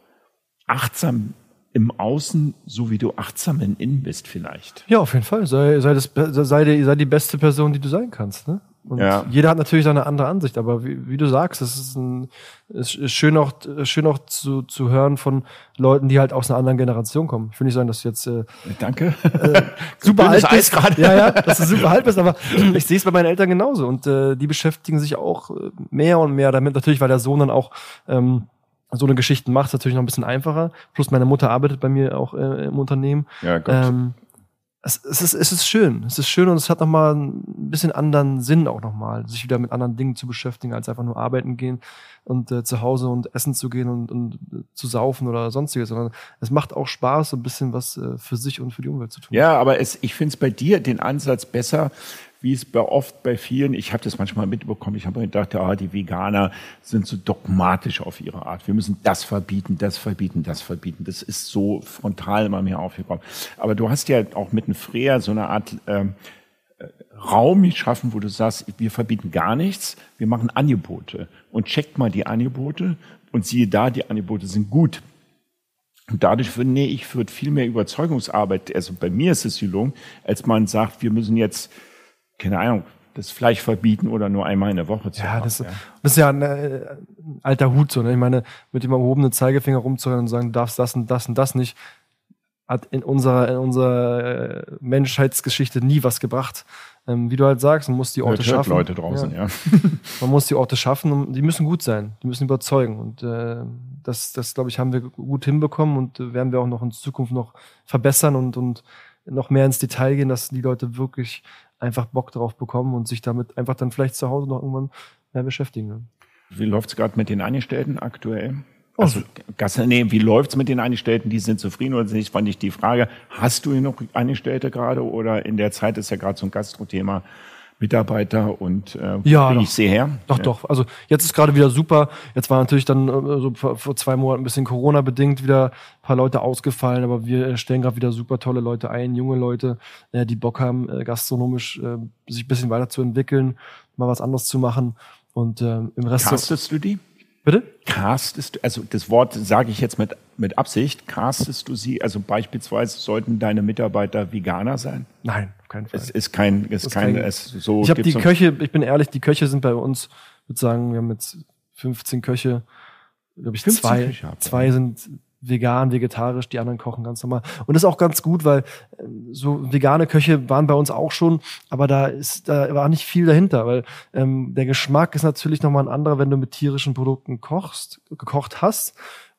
achtsam im Außen, so wie du achtsam im Innen bist vielleicht. Ja, auf jeden Fall. Sei, sei, das, sei, sei die beste Person, die du sein kannst. Ne? Und Ja. jeder hat natürlich seine andere Ansicht, aber wie, wie du sagst, es ist, ein, es ist schön auch, schön auch zu, zu hören von Leuten, die halt aus einer anderen Generation kommen. Ich will nicht sagen, dass du jetzt äh, Danke. [laughs] super Dünnes alt bist. gerade. Ja, ja, dass du super alt bist, aber ich sehe es bei meinen Eltern genauso. Und äh, die beschäftigen sich auch äh, mehr und mehr damit. Natürlich, weil der Sohn dann auch ähm, so eine Geschichten macht, ist natürlich noch ein bisschen einfacher. Plus meine Mutter arbeitet bei mir auch äh, im Unternehmen. Ja, Gott. Ähm, es, ist, es ist schön. Es ist schön und es hat nochmal ein bisschen anderen Sinn auch nochmal, sich wieder mit anderen Dingen zu beschäftigen, als einfach nur arbeiten gehen und äh, zu Hause und essen zu gehen und, und äh, zu saufen oder sonstiges, sondern es macht auch Spaß, so ein bisschen was äh, für sich und für die Umwelt zu tun. Ja, aber es, ich finde es bei dir den Ansatz besser, wie es bei oft bei vielen, ich habe das manchmal mitbekommen, ich habe gedacht, ah, die Veganer sind so dogmatisch auf ihre Art. Wir müssen das verbieten, das verbieten, das verbieten. Das ist so frontal immer mehr aufgekommen. Aber du hast ja auch mit einem Freer so eine Art ähm, äh, Raum geschaffen, wo du sagst, wir verbieten gar nichts, wir machen Angebote und checkt mal die Angebote und siehe da, die Angebote sind gut. Und dadurch finde ich, wird viel mehr Überzeugungsarbeit, also bei mir ist es gelungen, als man sagt, wir müssen jetzt keine Ahnung, das Fleisch verbieten oder nur einmal in der Woche zu ja, machen. Das, ja. das ist ja ein, äh, alter Hut so. Ne? Ich meine, mit dem erhobenen Zeigefinger rumzuhören und sagen, du darfst das und das und das nicht, hat in unserer, in unserer äh, Menschheitsgeschichte nie was gebracht. Ähm, wie du halt sagst, man muss die Orte hört schaffen. Leute draußen, ja. ja. [laughs] man muss die Orte schaffen und die müssen gut sein, die müssen überzeugen. Und äh, das, das glaube ich, haben wir gut hinbekommen und äh, werden wir auch noch in Zukunft noch verbessern und, und noch mehr ins Detail gehen, dass die Leute wirklich einfach Bock drauf bekommen und sich damit einfach dann vielleicht zu Hause noch irgendwann mehr beschäftigen. Wie läuft's gerade mit den Angestellten aktuell? Oh. Also, nee, wie läuft's mit den Angestellten? Die sind zufrieden oder nicht? Fand ich die Frage. Hast du hier noch Angestellte gerade oder in der Zeit ist ja gerade so ein Gastro-Thema? Mitarbeiter und äh, ja, ich sehe her. Doch, ja. doch. Also jetzt ist gerade wieder super. Jetzt war natürlich dann äh, so vor, zwei Monaten ein bisschen Corona-bedingt wieder ein paar Leute ausgefallen, aber wir stellen gerade wieder super tolle Leute ein, junge Leute, äh, die Bock haben, äh, gastronomisch äh, sich ein bisschen weiterzuentwickeln, mal was anderes zu machen. Und äh, im Rest. Castest du die? Bitte? Castest, also das Wort sage ich jetzt mit, mit Absicht, castest du sie, also beispielsweise sollten deine Mitarbeiter Veganer sein? Nein, auf keinen Fall. Es ist kein, es ist kein, kein es so. Ich habe die Köche, ich bin ehrlich, die Köche sind bei uns, würde sagen, wir haben jetzt 15 Köche, glaube ich, zwei, Köche zwei sind vegan, vegetarisch, die anderen kochen ganz normal. Und das ist auch ganz gut, weil äh, so vegane Köche waren bei uns auch schon, aber da ist, da war nicht viel dahinter, weil ähm, der Geschmack ist natürlich nochmal ein anderer, wenn du mit tierischen Produkten kochst, gekocht hast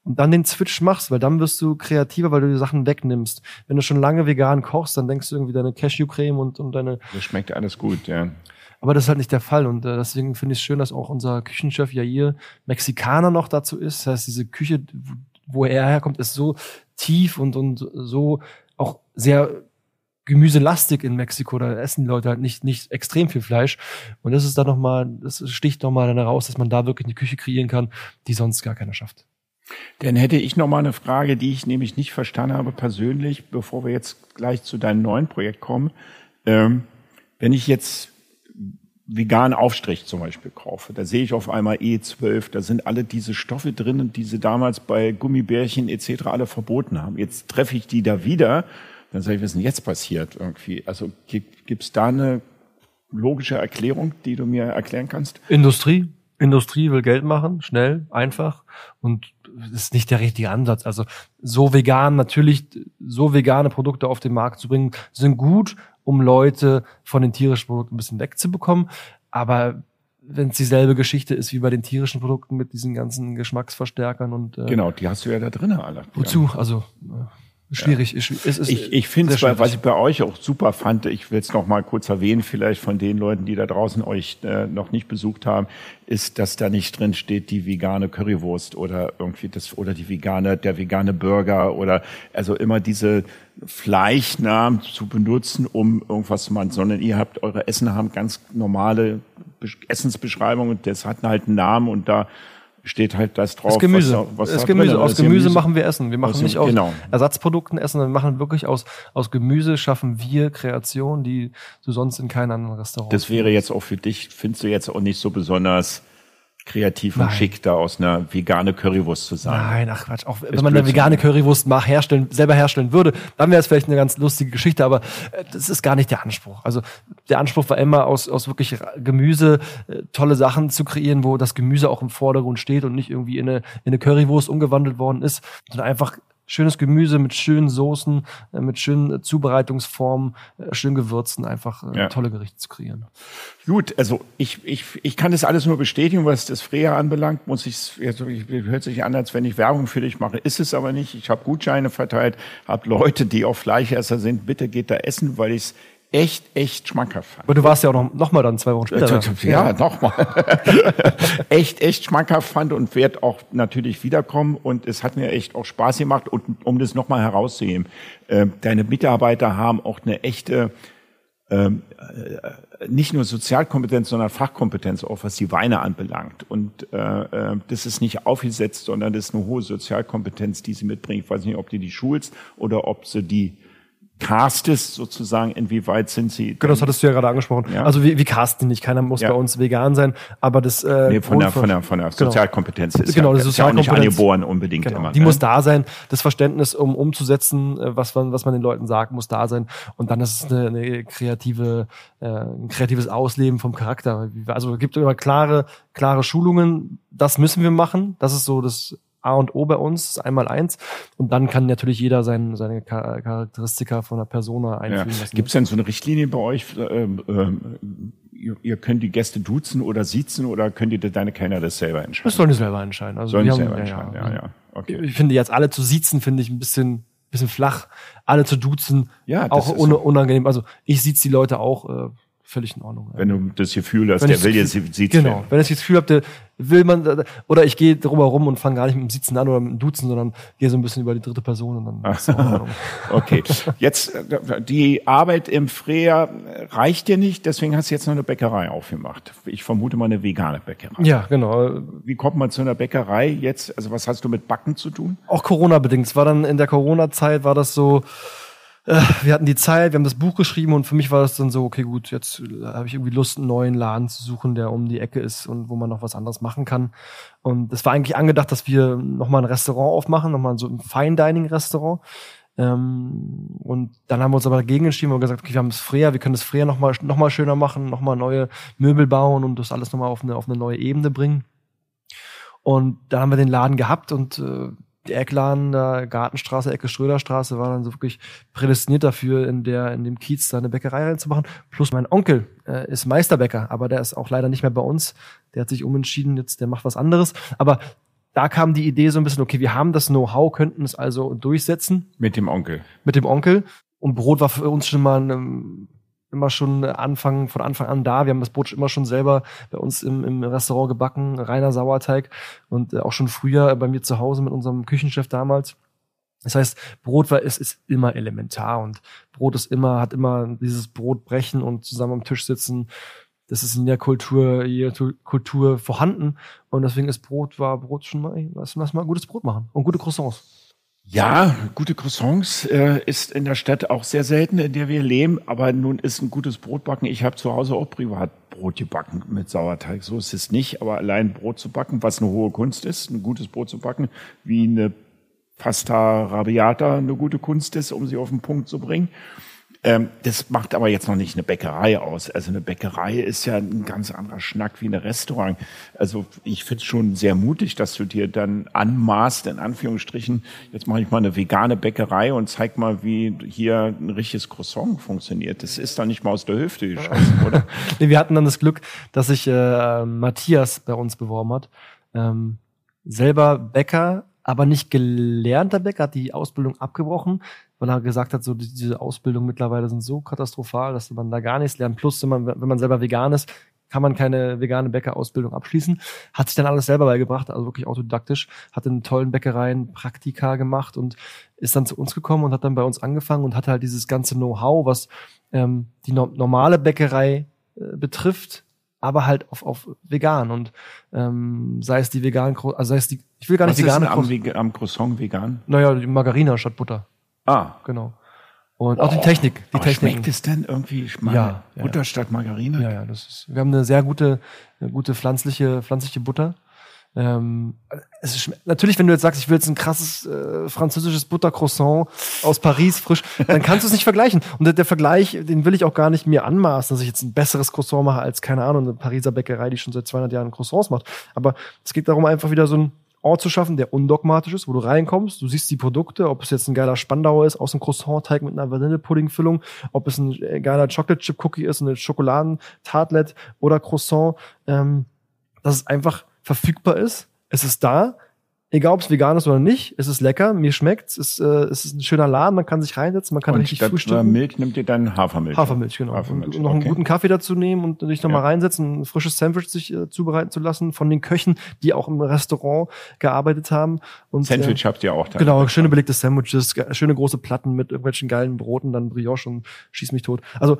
und dann den Switch machst, weil dann wirst du kreativer, weil du die Sachen wegnimmst. Wenn du schon lange vegan kochst, dann denkst du irgendwie deine Cashewcreme und, und deine. Das schmeckt alles gut, ja. Aber das ist halt nicht der Fall. Und äh, deswegen finde ich es schön, dass auch unser Küchenchef Jair Mexikaner noch dazu ist. Das heißt, diese Küche, wo er herkommt, ist so tief und, und so auch sehr gemüselastig in Mexiko. Da essen die Leute halt nicht, nicht extrem viel Fleisch. Und das ist dann nochmal, das sticht nochmal dann heraus, dass man da wirklich eine Küche kreieren kann, die sonst gar keiner schafft. Dann hätte ich noch mal eine Frage, die ich nämlich nicht verstanden habe persönlich, bevor wir jetzt gleich zu deinem neuen Projekt kommen. Ähm, wenn ich jetzt veganen Aufstrich zum Beispiel kaufe, da sehe ich auf einmal E12, da sind alle diese Stoffe drin, die sie damals bei Gummibärchen etc. alle verboten haben. Jetzt treffe ich die da wieder, dann sage ich, was ist denn jetzt passiert irgendwie? Also gibt es da eine logische Erklärung, die du mir erklären kannst? Industrie. Industrie will Geld machen, schnell, einfach und ist nicht der richtige Ansatz. Also so vegan, natürlich so vegane Produkte auf den Markt zu bringen, sind gut, um Leute von den tierischen Produkten ein bisschen wegzubekommen. Aber wenn es dieselbe Geschichte ist wie bei den tierischen Produkten mit diesen ganzen Geschmacksverstärkern und äh, genau, die hast du ja da drin alle. Wozu? Also äh, schwierig. Ja. Es ist ich ich finde es, was ich bei euch auch super fand, ich will es noch mal kurz erwähnen, vielleicht von den Leuten, die da draußen euch äh, noch nicht besucht haben, ist, dass da nicht drin steht die vegane Currywurst oder irgendwie das oder die vegane der vegane Burger oder also immer diese Fleischnamen zu benutzen, um irgendwas zu machen, sondern ihr habt eure Essen haben ganz normale Essensbeschreibungen und das hat halt einen Namen und da steht halt das drauf. Das Gemüse. Was, was das Gemüse. Drin. Aus Gemüse, Gemüse, machen wir Essen. Wir machen aus, nicht aus genau. Ersatzprodukten Essen, wir machen wirklich aus, aus Gemüse schaffen wir Kreationen, die du sonst in keinem anderen Restaurant. Das wäre jetzt auch für dich, findest du jetzt auch nicht so besonders kreativ und Nein. schick, da aus einer vegane Currywurst zu sein. Nein, ach Quatsch. Auch wenn man eine vegane Currywurst mal herstellen, selber herstellen würde, dann wäre es vielleicht eine ganz lustige Geschichte, aber äh, das ist gar nicht der Anspruch. Also der Anspruch war immer aus, aus wirklich Gemüse äh, tolle Sachen zu kreieren, wo das Gemüse auch im Vordergrund steht und nicht irgendwie in eine, in eine Currywurst umgewandelt worden ist, sondern einfach schönes Gemüse mit schönen Soßen, äh, mit schönen Zubereitungsformen, äh, schönen Gewürzen, einfach äh, ja. tolle Gerichte zu kreieren. Gut, also ich, ich, ich kann das alles nur bestätigen, was das Freya anbelangt, muss ich, jetzt, hört sich an, als wenn ich Werbung für dich mache, ist es aber nicht. Ich habe Gutscheine verteilt, habe Leute, die auch Fleischesser sind, bitte geht da essen, weil ich es echt, echt schmackhaft fand. Aber du warst ja auch noch, noch mal dann zwei Wochen später. Ja, ja. nochmal. [laughs] echt, echt schmackhaft fand und werde auch natürlich wiederkommen. Und es hat mir echt auch Spaß gemacht. Und um das nochmal herauszuheben, äh, deine Mitarbeiter haben auch eine echte ähm, äh, nicht nur Sozialkompetenz, sondern Fachkompetenz, auch was die Weine anbelangt. Und äh, äh, das ist nicht aufgesetzt, sondern das ist eine hohe Sozialkompetenz, die sie mitbringen. Ich weiß nicht, ob die die schulst oder ob sie die castest sozusagen, inwieweit sind sie. Genau, das hattest du ja gerade angesprochen. Ja? Also wie, wie casten nicht, keiner muss ja. bei uns vegan sein, aber das äh, nee, von, der, von, der, von der genau. Sozialkompetenz ist genau, ja, die Sozialkompetenz, ja nicht angeboren unbedingt genau. immer. Die ne? muss da sein, das Verständnis, um umzusetzen, äh, was man, was man den Leuten sagt, muss da sein. Und dann ist es eine, eine kreative, äh, ein kreatives Ausleben vom Charakter. Also es gibt immer klare, klare Schulungen, das müssen wir machen. Das ist so das A und O bei uns, einmal eins. Und dann kann natürlich jeder sein, seine Charakteristika von der Persona einfügen ja. Gibt es denn so eine Richtlinie bei euch? Ähm, ähm, ihr, ihr, könnt die Gäste duzen oder siezen oder könnt ihr deine Kenner das selber entscheiden? Das sollen die selber entscheiden. Also sollen die selber entscheiden, ja, ja. ja. Okay. Ich finde jetzt alle zu siezen, finde ich ein bisschen bisschen flach, alle zu duzen, ja, auch un unangenehm. Also ich sieht's die Leute auch äh, völlig in Ordnung. Wenn du das Gefühl hast, wenn der will jetzt sieht Genau, wenn ich das Gefühl habe, der will man, oder ich gehe drüber rum und fange gar nicht mit dem Sitzen an oder mit dem Duzen, sondern gehe so ein bisschen über die dritte Person und dann [laughs] ist okay, jetzt die Arbeit im Freer reicht dir nicht, deswegen hast du jetzt noch eine Bäckerei aufgemacht. Ich vermute mal eine vegane Bäckerei. Ja, genau. Wie kommt man zu einer Bäckerei jetzt? Also was hast du mit Backen zu tun? Auch Corona-bedingt. Es war dann in der Corona-Zeit, war das so, äh, wir hatten die Zeit, wir haben das Buch geschrieben und für mich war das dann so, okay, gut, jetzt äh, habe ich irgendwie Lust, einen neuen Laden zu suchen, der um die Ecke ist und wo man noch was anderes machen kann. Und es war eigentlich angedacht, dass wir nochmal ein Restaurant aufmachen, nochmal so ein Fine-Dining-Restaurant. Ähm, und dann haben wir uns aber dagegen entschieden und gesagt, okay, wir haben das Freer, wir können das Freer nochmal noch mal schöner machen, nochmal neue Möbel bauen und das alles nochmal auf eine, auf eine neue Ebene bringen. Und da haben wir den Laden gehabt und äh, Eckladen, da Gartenstraße, Ecke Schröderstraße, war dann so wirklich prädestiniert dafür, in der, in dem Kiez da eine Bäckerei reinzumachen. Plus mein Onkel äh, ist Meisterbäcker, aber der ist auch leider nicht mehr bei uns. Der hat sich umentschieden, jetzt, der macht was anderes. Aber da kam die Idee so ein bisschen, okay, wir haben das Know-how, könnten es also durchsetzen. Mit dem Onkel. Mit dem Onkel. Und Brot war für uns schon mal ein immer schon Anfang, von Anfang an da. Wir haben das Brot immer schon selber bei uns im, im Restaurant gebacken, reiner Sauerteig und äh, auch schon früher bei mir zu Hause mit unserem Küchenchef damals. Das heißt, Brot war, ist, ist immer elementar und Brot ist immer, hat immer dieses Brotbrechen und zusammen am Tisch sitzen. Das ist in der Kultur, jeder Kultur vorhanden und deswegen ist Brot, war Brot schon mal, lass, lass mal gutes Brot machen und gute Croissants. Ja, gute Croissants äh, ist in der Stadt auch sehr selten, in der wir leben. Aber nun ist ein gutes Brotbacken. Ich habe zu Hause auch privat Brot gebacken mit Sauerteig. So ist es nicht. Aber allein Brot zu backen, was eine hohe Kunst ist, ein gutes Brot zu backen, wie eine Pasta Rabiata eine gute Kunst ist, um sie auf den Punkt zu bringen. Ähm, das macht aber jetzt noch nicht eine Bäckerei aus. Also eine Bäckerei ist ja ein ganz anderer Schnack wie ein Restaurant. Also ich finde es schon sehr mutig, dass du dir dann anmaßt, in Anführungsstrichen, jetzt mache ich mal eine vegane Bäckerei und zeig mal, wie hier ein richtiges Croissant funktioniert. Das ist dann nicht mal aus der Hüfte geschossen, [laughs] oder? nee, wir hatten dann das Glück, dass sich äh, Matthias bei uns beworben hat. Ähm, selber Bäcker, aber nicht gelernter Bäcker, hat die Ausbildung abgebrochen, weil er gesagt hat, so diese Ausbildung mittlerweile sind so katastrophal, dass man da gar nichts lernt. Plus, wenn man, wenn man selber vegan ist, kann man keine vegane Bäckerausbildung abschließen. Hat sich dann alles selber beigebracht, also wirklich autodidaktisch, hat in tollen Bäckereien Praktika gemacht und ist dann zu uns gekommen und hat dann bei uns angefangen und hat halt dieses ganze Know-how, was ähm, die no normale Bäckerei äh, betrifft, aber halt auf, auf vegan und ähm, sei es die veganen, also sei es die, ich will gar nicht Was vegane ist am, am Croissant vegan. Naja, die Margarina statt Butter. Ah. Genau. Und auch die Technik. Die Aber Technik. Schmeckt es denn irgendwie? Ich meine, ja, Butter ja. statt Margarine? Ja, ja, das ist, wir haben eine sehr gute, eine gute pflanzliche, pflanzliche Butter. Ähm, ist, natürlich, wenn du jetzt sagst, ich will jetzt ein krasses äh, französisches Buttercroissant aus Paris frisch, dann kannst du es nicht vergleichen. Und der, der, Vergleich, den will ich auch gar nicht mir anmaßen, dass ich jetzt ein besseres Croissant mache als, keine Ahnung, eine Pariser Bäckerei, die schon seit 200 Jahren Croissants macht. Aber es geht darum, einfach wieder so ein, Ort zu schaffen, der undogmatisch ist, wo du reinkommst, du siehst die Produkte, ob es jetzt ein geiler Spandauer ist aus einem Croissant-Teig mit einer Vanillepudding-Füllung, ob es ein äh, geiler Chocolate-Chip-Cookie ist, eine Schokoladentartlet oder Croissant, ähm, dass es einfach verfügbar ist, es ist da, Egal, ob es vegan ist oder nicht, es ist lecker, mir schmeckt's, es, äh, es ist ein schöner Laden, man kann sich reinsetzen, man kann und richtig frühstücken. Milch nimmt ihr dann Hafermilch? Hafermilch, genau. Hafermilch, und noch okay. einen guten Kaffee dazu nehmen und sich nochmal ja. reinsetzen, ein frisches Sandwich sich äh, zubereiten zu lassen von den Köchen, die auch im Restaurant gearbeitet haben. Und, Sandwich äh, habt ihr auch da. Genau, schöne belegte Sandwiches, schöne große Platten mit irgendwelchen geilen Broten, dann Brioche und schieß mich tot. Also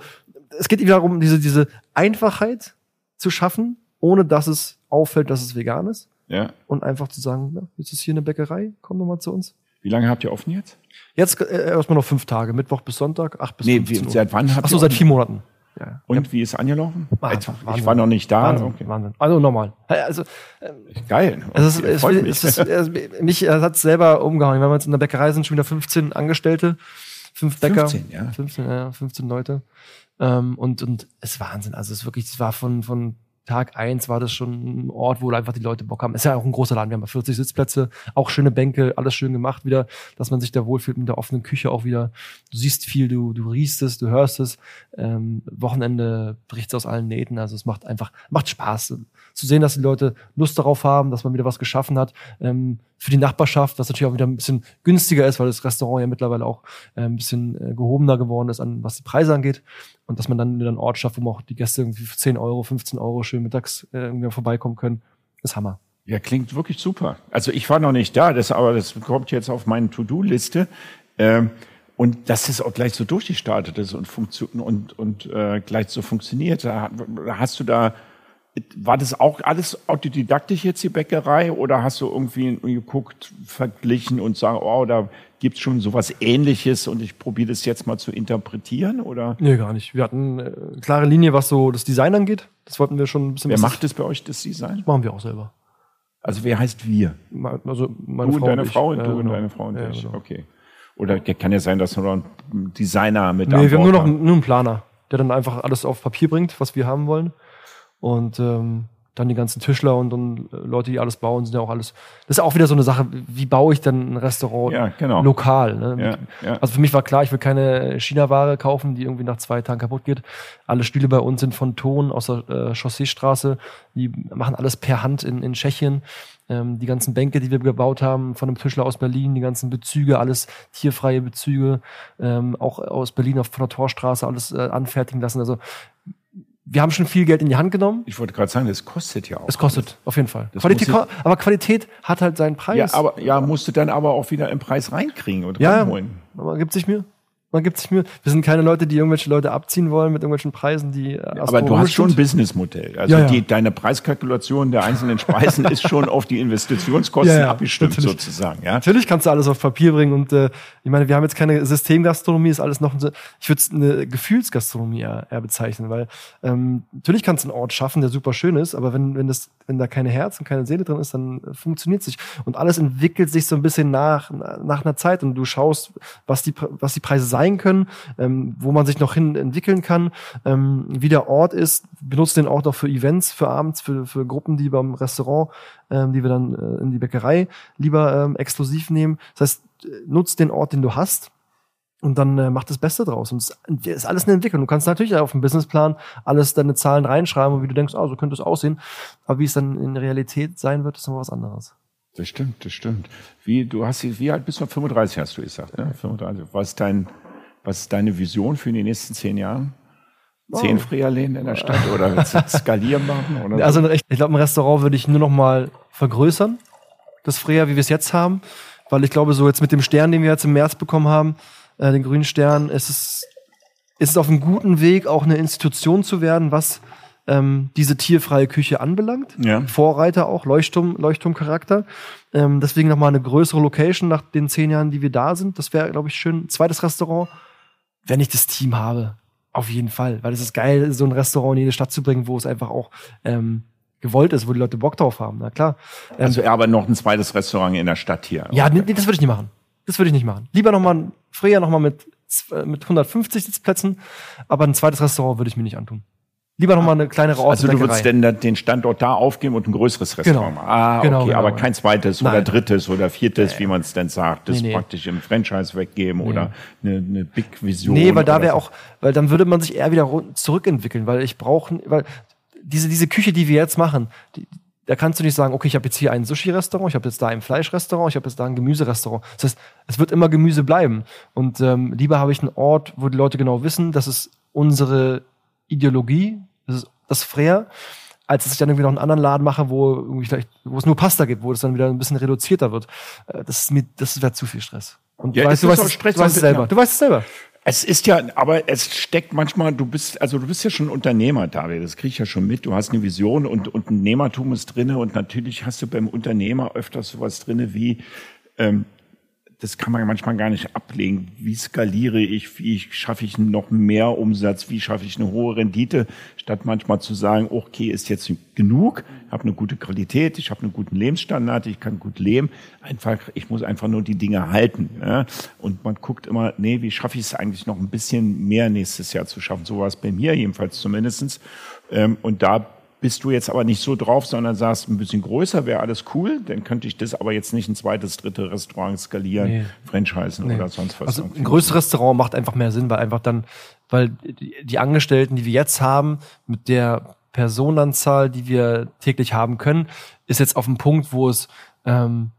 es geht darum, diese, diese Einfachheit zu schaffen, ohne dass es auffällt, dass es vegan ist. Ja. Und einfach zu sagen, ja, jetzt ist hier eine Bäckerei, komm doch mal zu uns. Wie lange habt ihr offen jetzt? Jetzt äh, erstmal noch fünf Tage, Mittwoch bis Sonntag, acht bis Nee, 15 wie, Uhr. seit wann habt Ach so, ihr seit offen? vier Monaten. Ja. Und wie ist angelaufen? Ah, Jetzt- Wahnsinn. ich war noch nicht da. Wahnsinn, Okay. Wahnsinn. Also normal. Also Geil. es ist, Okay, es, freut es, mich. ist, es, mich hat es selber umgehauen. Wenn wir jetzt in der Bäckerei sind, schon wieder 15 Angestellte, fünf Bäcker. 15, ja. 15, ja, 15 Leute. Ähm, und, und es ist Wahnsinn. Also es ist wirklich, es war von, von Tag eins war das schon ein Ort, wo einfach die Leute Bock haben. Ist ja auch ein großer Laden. Wir haben ja 40 Sitzplätze, auch schöne Bänke, alles schön gemacht wieder, dass man sich da wohlfühlt mit der offenen Küche auch wieder. Du siehst viel, du, du riechst es, du hörst es. Ähm, Wochenende bricht es aus allen Nähten. Also es macht einfach, macht Spaß zu sehen, dass die Leute Lust darauf haben, dass man wieder was geschaffen hat. Ähm, für die Nachbarschaft, was natürlich auch wieder ein bisschen günstiger ist, weil das Restaurant ja mittlerweile auch äh, ein bisschen äh, gehobener geworden ist, an was die Preise angeht. Und dass man dann wieder einen Ort schafft, wo man auch die Gäste irgendwie für 10 Euro, 15 Euro schön mittags äh, irgendwie vorbeikommen können, ist Hammer. Ja, klingt wirklich super. Also ich war noch nicht da, das, aber das kommt jetzt auf meine To-Do-Liste. Ähm, und dass es auch gleich so durchgestartet ist und, funktio- und, und äh, gleich so funktioniert. Da Hast du da, war das auch alles autodidaktisch jetzt die Bäckerei oder hast du irgendwie geguckt, verglichen und sagen, oh, da gibt's schon sowas ähnliches und ich probiere das jetzt mal zu interpretieren? Oder Nee, gar nicht. Wir hatten äh, eine klare Linie, was so das Design angeht. Das wollten wir schon ein bisschen. wer macht das bei euch, das Design? Machen wir auch selber. Also wer heißt wir? Also meine Du Frau und deine ich. Frau und Ja, du und genau. deine Frau und Ja, ich. genau. Okay. Oder kann ja sein, dass wir noch einen Designer mit Nee, wir haben nur noch einen, nur einen Planer, der dann einfach alles auf Papier bringt, was wir haben wollen. Und ähm, dann die ganzen Tischler und, und Leute, die alles bauen, sind ja auch alles. Das ist auch wieder so eine Sache, wie baue ich denn ein Restaurant Ja, genau. lokal? Ne? Ja, ja. Also für mich war klar, ich will keine China-Ware kaufen, die irgendwie nach zwei Tagen kaputt geht. Alle Stühle bei uns sind von Ton aus der äh, Chausseestraße. Die machen alles per Hand in, in Tschechien. Ähm, die ganzen Bänke, die wir gebaut haben, von einem Tischler aus Berlin, die ganzen Bezüge, alles tierfreie Bezüge, ähm, auch aus Berlin auf von der Torstraße alles äh, anfertigen lassen. Also wir haben schon viel Geld in die Hand genommen. Ich wollte gerade sagen, das kostet ja auch. Es kostet, auf jeden Fall. Qualität, aber Qualität hat halt seinen Preis. Ja, aber ja, musst du dann aber auch wieder im Preis reinkriegen und Ja, reinholen. man gibt sich Mühe. Man gibt sich Mühe. Wir sind keine Leute, die irgendwelche Leute abziehen wollen mit irgendwelchen Preisen, die äh, Aber du hast schon ein. Businessmodell. Also Ja, ja. Die, deine Preiskalkulation der einzelnen Speisen ist schon auf die Investitionskosten [laughs] Ja, ja, abgestimmt natürlich. sozusagen. Ja? Natürlich kannst du alles auf Papier bringen und äh, ich meine, wir haben jetzt keine Systemgastronomie, ist alles noch, ein- ich würde es eine Gefühlsgastronomie eher, eher bezeichnen, weil ähm, natürlich kannst du einen Ort schaffen, der super schön ist, aber wenn wenn das wenn da keine Herz und keine Seele drin ist, dann äh, funktioniert es nicht und alles entwickelt sich so ein bisschen nach nach einer Zeit und du schaust, was die was die Preise sein können, ähm, wo man sich noch hin entwickeln kann, ähm, wie der Ort ist, benutzt den Ort auch für Events, für abends, für für Gruppen, die beim Restaurant ähm, die wir dann äh, in die Bäckerei lieber ähm, exklusiv nehmen. Das heißt, äh, nutzt den Ort, den du hast und dann äh, mach das Beste draus. Und es ist alles eine Entwicklung. Du kannst natürlich auf dem Businessplan alles deine Zahlen reinschreiben und wie du denkst, oh, so könnte es aussehen. Aber wie es dann in Realität sein wird, ist immer was anderes. Das stimmt, das stimmt. Wie, du hast, wie alt bist du? 35 hast du gesagt, ne? 35. Was ist dein, was ist deine Vision für die nächsten zehn Jahre? Zehn Freerläden in der Stadt oder [laughs] willst du skalieren machen? Oder so? Also ich glaube, ein Restaurant würde ich nur noch mal vergrößern, das Freya, wie wir es jetzt haben, weil ich glaube, so jetzt mit dem Stern, den wir jetzt im März bekommen haben, äh, den grünen Stern, ist es, ist es auf einem guten Weg, auch eine Institution zu werden, was ähm, diese tierfreie Küche anbelangt. Ja. Vorreiter auch, Leuchtturm, Leuchtturmcharakter. Ähm, deswegen noch mal eine größere Location nach den zehn Jahren, die wir da sind. Das wäre, glaube ich, schön. Zweites Restaurant, wenn ich das Team habe. Auf jeden Fall. Weil es ist geil, so ein Restaurant in jede Stadt zu bringen, wo es einfach auch ähm, gewollt ist, wo die Leute Bock drauf haben. Na klar. Ähm, also aber noch ein zweites Restaurant in der Stadt hier. ja, nee, nee, das würde ich nicht machen. Das würde ich nicht machen. Lieber noch mal, Freya noch mal mit, äh, mit 150 Sitzplätzen, aber ein zweites Restaurant würde ich mir nicht antun. Lieber noch mal eine kleinere Ort. Also du würdest denn den Standort da aufgeben und ein größeres Restaurant Genau. machen? Ah, Genau, okay, genau, aber genau. kein zweites oder Nein. drittes oder viertes, wie man es denn sagt, das Nee, nee. praktisch im Franchise weggeben oder eine, eine Big-Vision. Nee, weil da oder wäre so. auch, weil dann würde man sich eher wieder zurückentwickeln, weil ich brauche, weil diese, diese Küche, die wir jetzt machen, die, da kannst du nicht sagen, okay, ich habe jetzt hier ein Sushi-Restaurant, ich habe jetzt da ein Fleischrestaurant, ich habe jetzt da ein Gemüserestaurant. Das heißt, es wird immer Gemüse bleiben. Und ähm, lieber habe ich einen Ort, wo die Leute genau wissen, das ist unsere Ideologie, das ist das Freer, als dass ich dann irgendwie noch einen anderen Laden mache, wo irgendwie vielleicht, wo es nur Pasta gibt, wo es dann wieder ein bisschen reduzierter wird. Äh, Das ist mir, das wäre zu viel Stress. Und Ja, du weißt, du weißt, Stress? du weißt es selber. Ja. Du weißt es selber. Es ist ja, aber es steckt manchmal, du bist, also du bist ja schon Unternehmer, David, das krieg ich ja schon mit. Du hast eine Vision und, und ein Nehmertum ist drinne und natürlich hast du beim Unternehmer öfters sowas drinne wie, ähm, das kann man manchmal gar nicht ablegen. Wie skaliere ich? Wie schaffe ich noch mehr Umsatz? Wie schaffe ich eine hohe Rendite? Statt manchmal zu sagen, okay, ist jetzt genug, ich habe eine gute Qualität, ich habe einen guten Lebensstandard, ich kann gut leben. Einfach, ich muss einfach nur die Dinge halten. Ja? Und man guckt immer, nee, wie schaffe ich es eigentlich noch ein bisschen mehr nächstes Jahr zu schaffen? So war es bei mir jedenfalls zumindestens. Ähm, und da bist du jetzt aber nicht so drauf, sondern sagst, ein bisschen größer wäre alles cool, dann könnte ich das aber jetzt nicht ein zweites, dritte Restaurant skalieren, nee. franchisen nee. oder sonst was. Also ein größeres Restaurant macht einfach mehr Sinn, weil einfach dann, weil die Angestellten, die wir jetzt haben, mit der Personenzahl, die wir täglich haben können, ist jetzt auf dem Punkt, wo es ähm,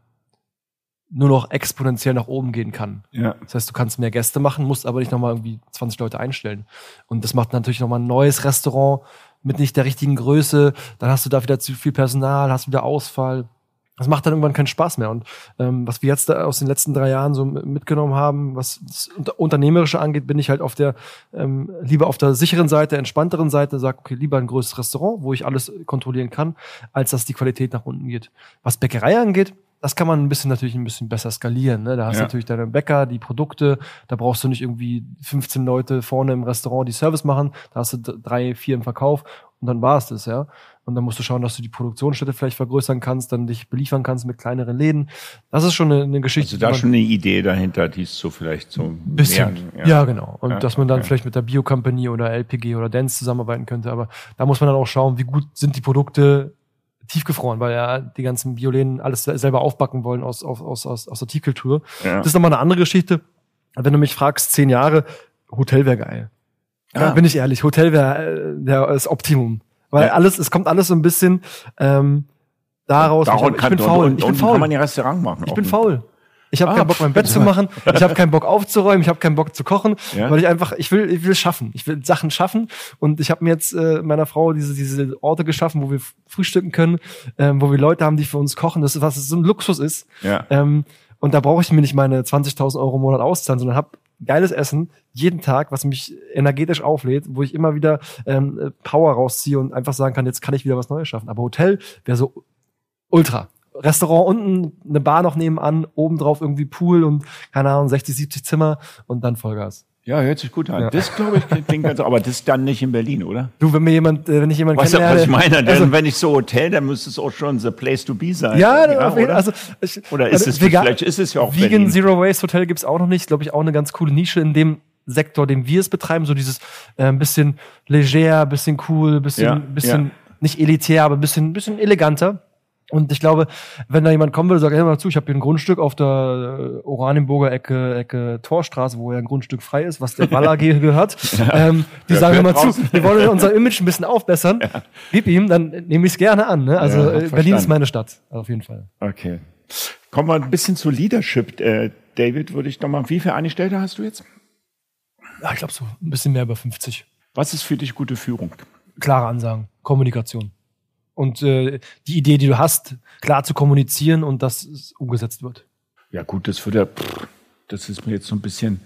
nur noch exponentiell nach oben gehen kann. Ja. Das heißt, du kannst mehr Gäste machen, musst aber nicht nochmal irgendwie 20 Leute einstellen. Und das macht natürlich nochmal ein neues Restaurant mit nicht der richtigen Größe, dann hast du da wieder zu viel Personal, hast wieder Ausfall. Das macht dann irgendwann keinen Spaß mehr. Und ähm, was wir jetzt aus den letzten drei Jahren so mitgenommen haben, was das Unternehmerische angeht, bin ich halt auf der ähm, lieber auf der sicheren Seite, entspannteren Seite, sag okay, lieber ein größeres Restaurant, wo ich alles kontrollieren kann, als dass die Qualität nach unten geht. Was Bäckerei angeht, das kann man ein bisschen natürlich ein bisschen besser skalieren. Ne? Da hast du natürlich deine Bäcker, die Produkte, da brauchst du nicht irgendwie 15 Leute vorne im Restaurant, die Service machen, da hast du drei, vier im Verkauf und dann war es das, ja. Und dann musst du schauen, dass du die Produktionsstätte vielleicht vergrößern kannst, dann dich beliefern kannst mit kleineren Läden. Das ist schon eine, eine Geschichte. Also da schon eine Idee dahinter, die ist so vielleicht so ein bisschen. Mehr, ja. ja. genau. Und ja, dass man dann okay. vielleicht mit der Bio Company oder LPG oder Dance zusammenarbeiten könnte. Aber da muss man dann auch schauen, wie gut sind die Produkte tiefgefroren, weil ja die ganzen Violinen alles selber aufbacken wollen aus, aus, aus, aus, der Tiefkultur. Ja. Das ist nochmal eine andere Geschichte. Wenn du mich fragst, zehn Jahre, Hotel wäre geil. Ja. Da bin ich ehrlich, Hotel wäre äh, das Optimum. Weil ja. alles, es kommt alles so ein bisschen ähm, daraus. ich, ich bin faul. ich bin faul. Kann man ja Restaurant machen. Ich bin faul. Ich habe ah, keinen Bock, mein Bett zu machen. Ich habe keinen Bock aufzuräumen. Ich habe keinen Bock zu kochen, ja? weil ich einfach, ich will, ich will schaffen. Ich will Sachen schaffen. Und ich habe mir jetzt äh, meiner Frau diese diese Orte geschaffen, wo wir frühstücken können, ähm, wo wir Leute haben, die für uns kochen. Das ist was so ein Luxus ist. Ja. Ähm, und da brauche ich mir nicht meine 20.000 Euro im Monat auszahlen, sondern habe geiles Essen jeden Tag, was mich energetisch auflädt, wo ich immer wieder ähm, Power rausziehe und einfach sagen kann, jetzt kann ich wieder was Neues schaffen. Aber Hotel wäre so ultra. Restaurant unten, eine Bar noch nebenan, obendrauf irgendwie Pool und keine Ahnung, 60, 70 Zimmer und dann Vollgas. Ja, hört sich gut an. Ja. Das glaube ich klingt ganz, aber das ist dann nicht in Berlin, oder? Du, wenn mir jemand, äh, wenn ich jemand weißt kennenlerne, was ich meine? Denn also, wenn ich so Hotel, dann müsste es auch schon the place to be sein. Ja, ja oder? Also, ich, oder ist also, es vegan, vielleicht ist es ja auch Vegan Berlin. Zero Waste Hotel gibt's auch noch nicht, glaube ich, auch eine ganz coole Nische in dem Sektor, den wir es betreiben, so dieses äh, ein bisschen leger, bisschen cool, bisschen, ja, bisschen nicht elitär, aber bisschen, bisschen eleganter. Und ich glaube, wenn da jemand kommen würde, sagt, hey mal zu, ich habe hier ein Grundstück auf der äh, Oranienburger Ecke, Ecke Torstraße, wo ja ein Grundstück frei ist, was der [laughs] Wall AG gehört. ja. ähm, die ja, sagen immer zu, wir wollen unser Image ein bisschen aufbessern. Ja. Gib ihm, dann nehme ich es gerne an. Ne? Also äh, Berlin ist meine Stadt, auf jeden Fall. Okay. Kommen wir ein bisschen zu Leadership. Äh, David, würde ich nochmal, wie viele Angestellte hast du jetzt? Ja, ich glaube so ein bisschen mehr über 50. Was ist für dich gute Führung? Klare Ansagen, Kommunikation und äh, die Idee, die du hast, klar zu kommunizieren und dass es umgesetzt wird. Ja gut, das würde, das ist mir jetzt so ein bisschen.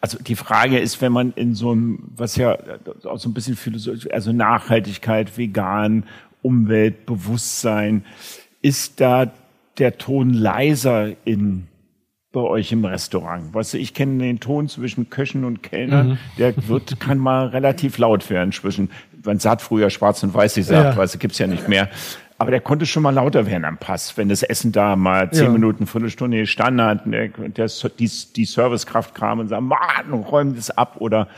Also die Frage ist, wenn man in so einem, was ja auch so ein bisschen Philosophie, also Nachhaltigkeit, vegan, Umwelt, Bewusstsein, ist da der Ton leiser in bei euch im Restaurant? Weißt du, ich kenne den Ton zwischen Köchen und Kellner, mhm. der wird, kann mal relativ laut werden zwischen man sagt früher schwarz und weiß gesagt, ja. weißt du, gibt's ja nicht mehr. Aber der konnte schon mal lauter werden am Pass, wenn das Essen da mal zehn ja. Minuten, Viertelstunde gestanden hat, der, der, die, die Servicekraft kam und sagt, Mann, räum das ab oder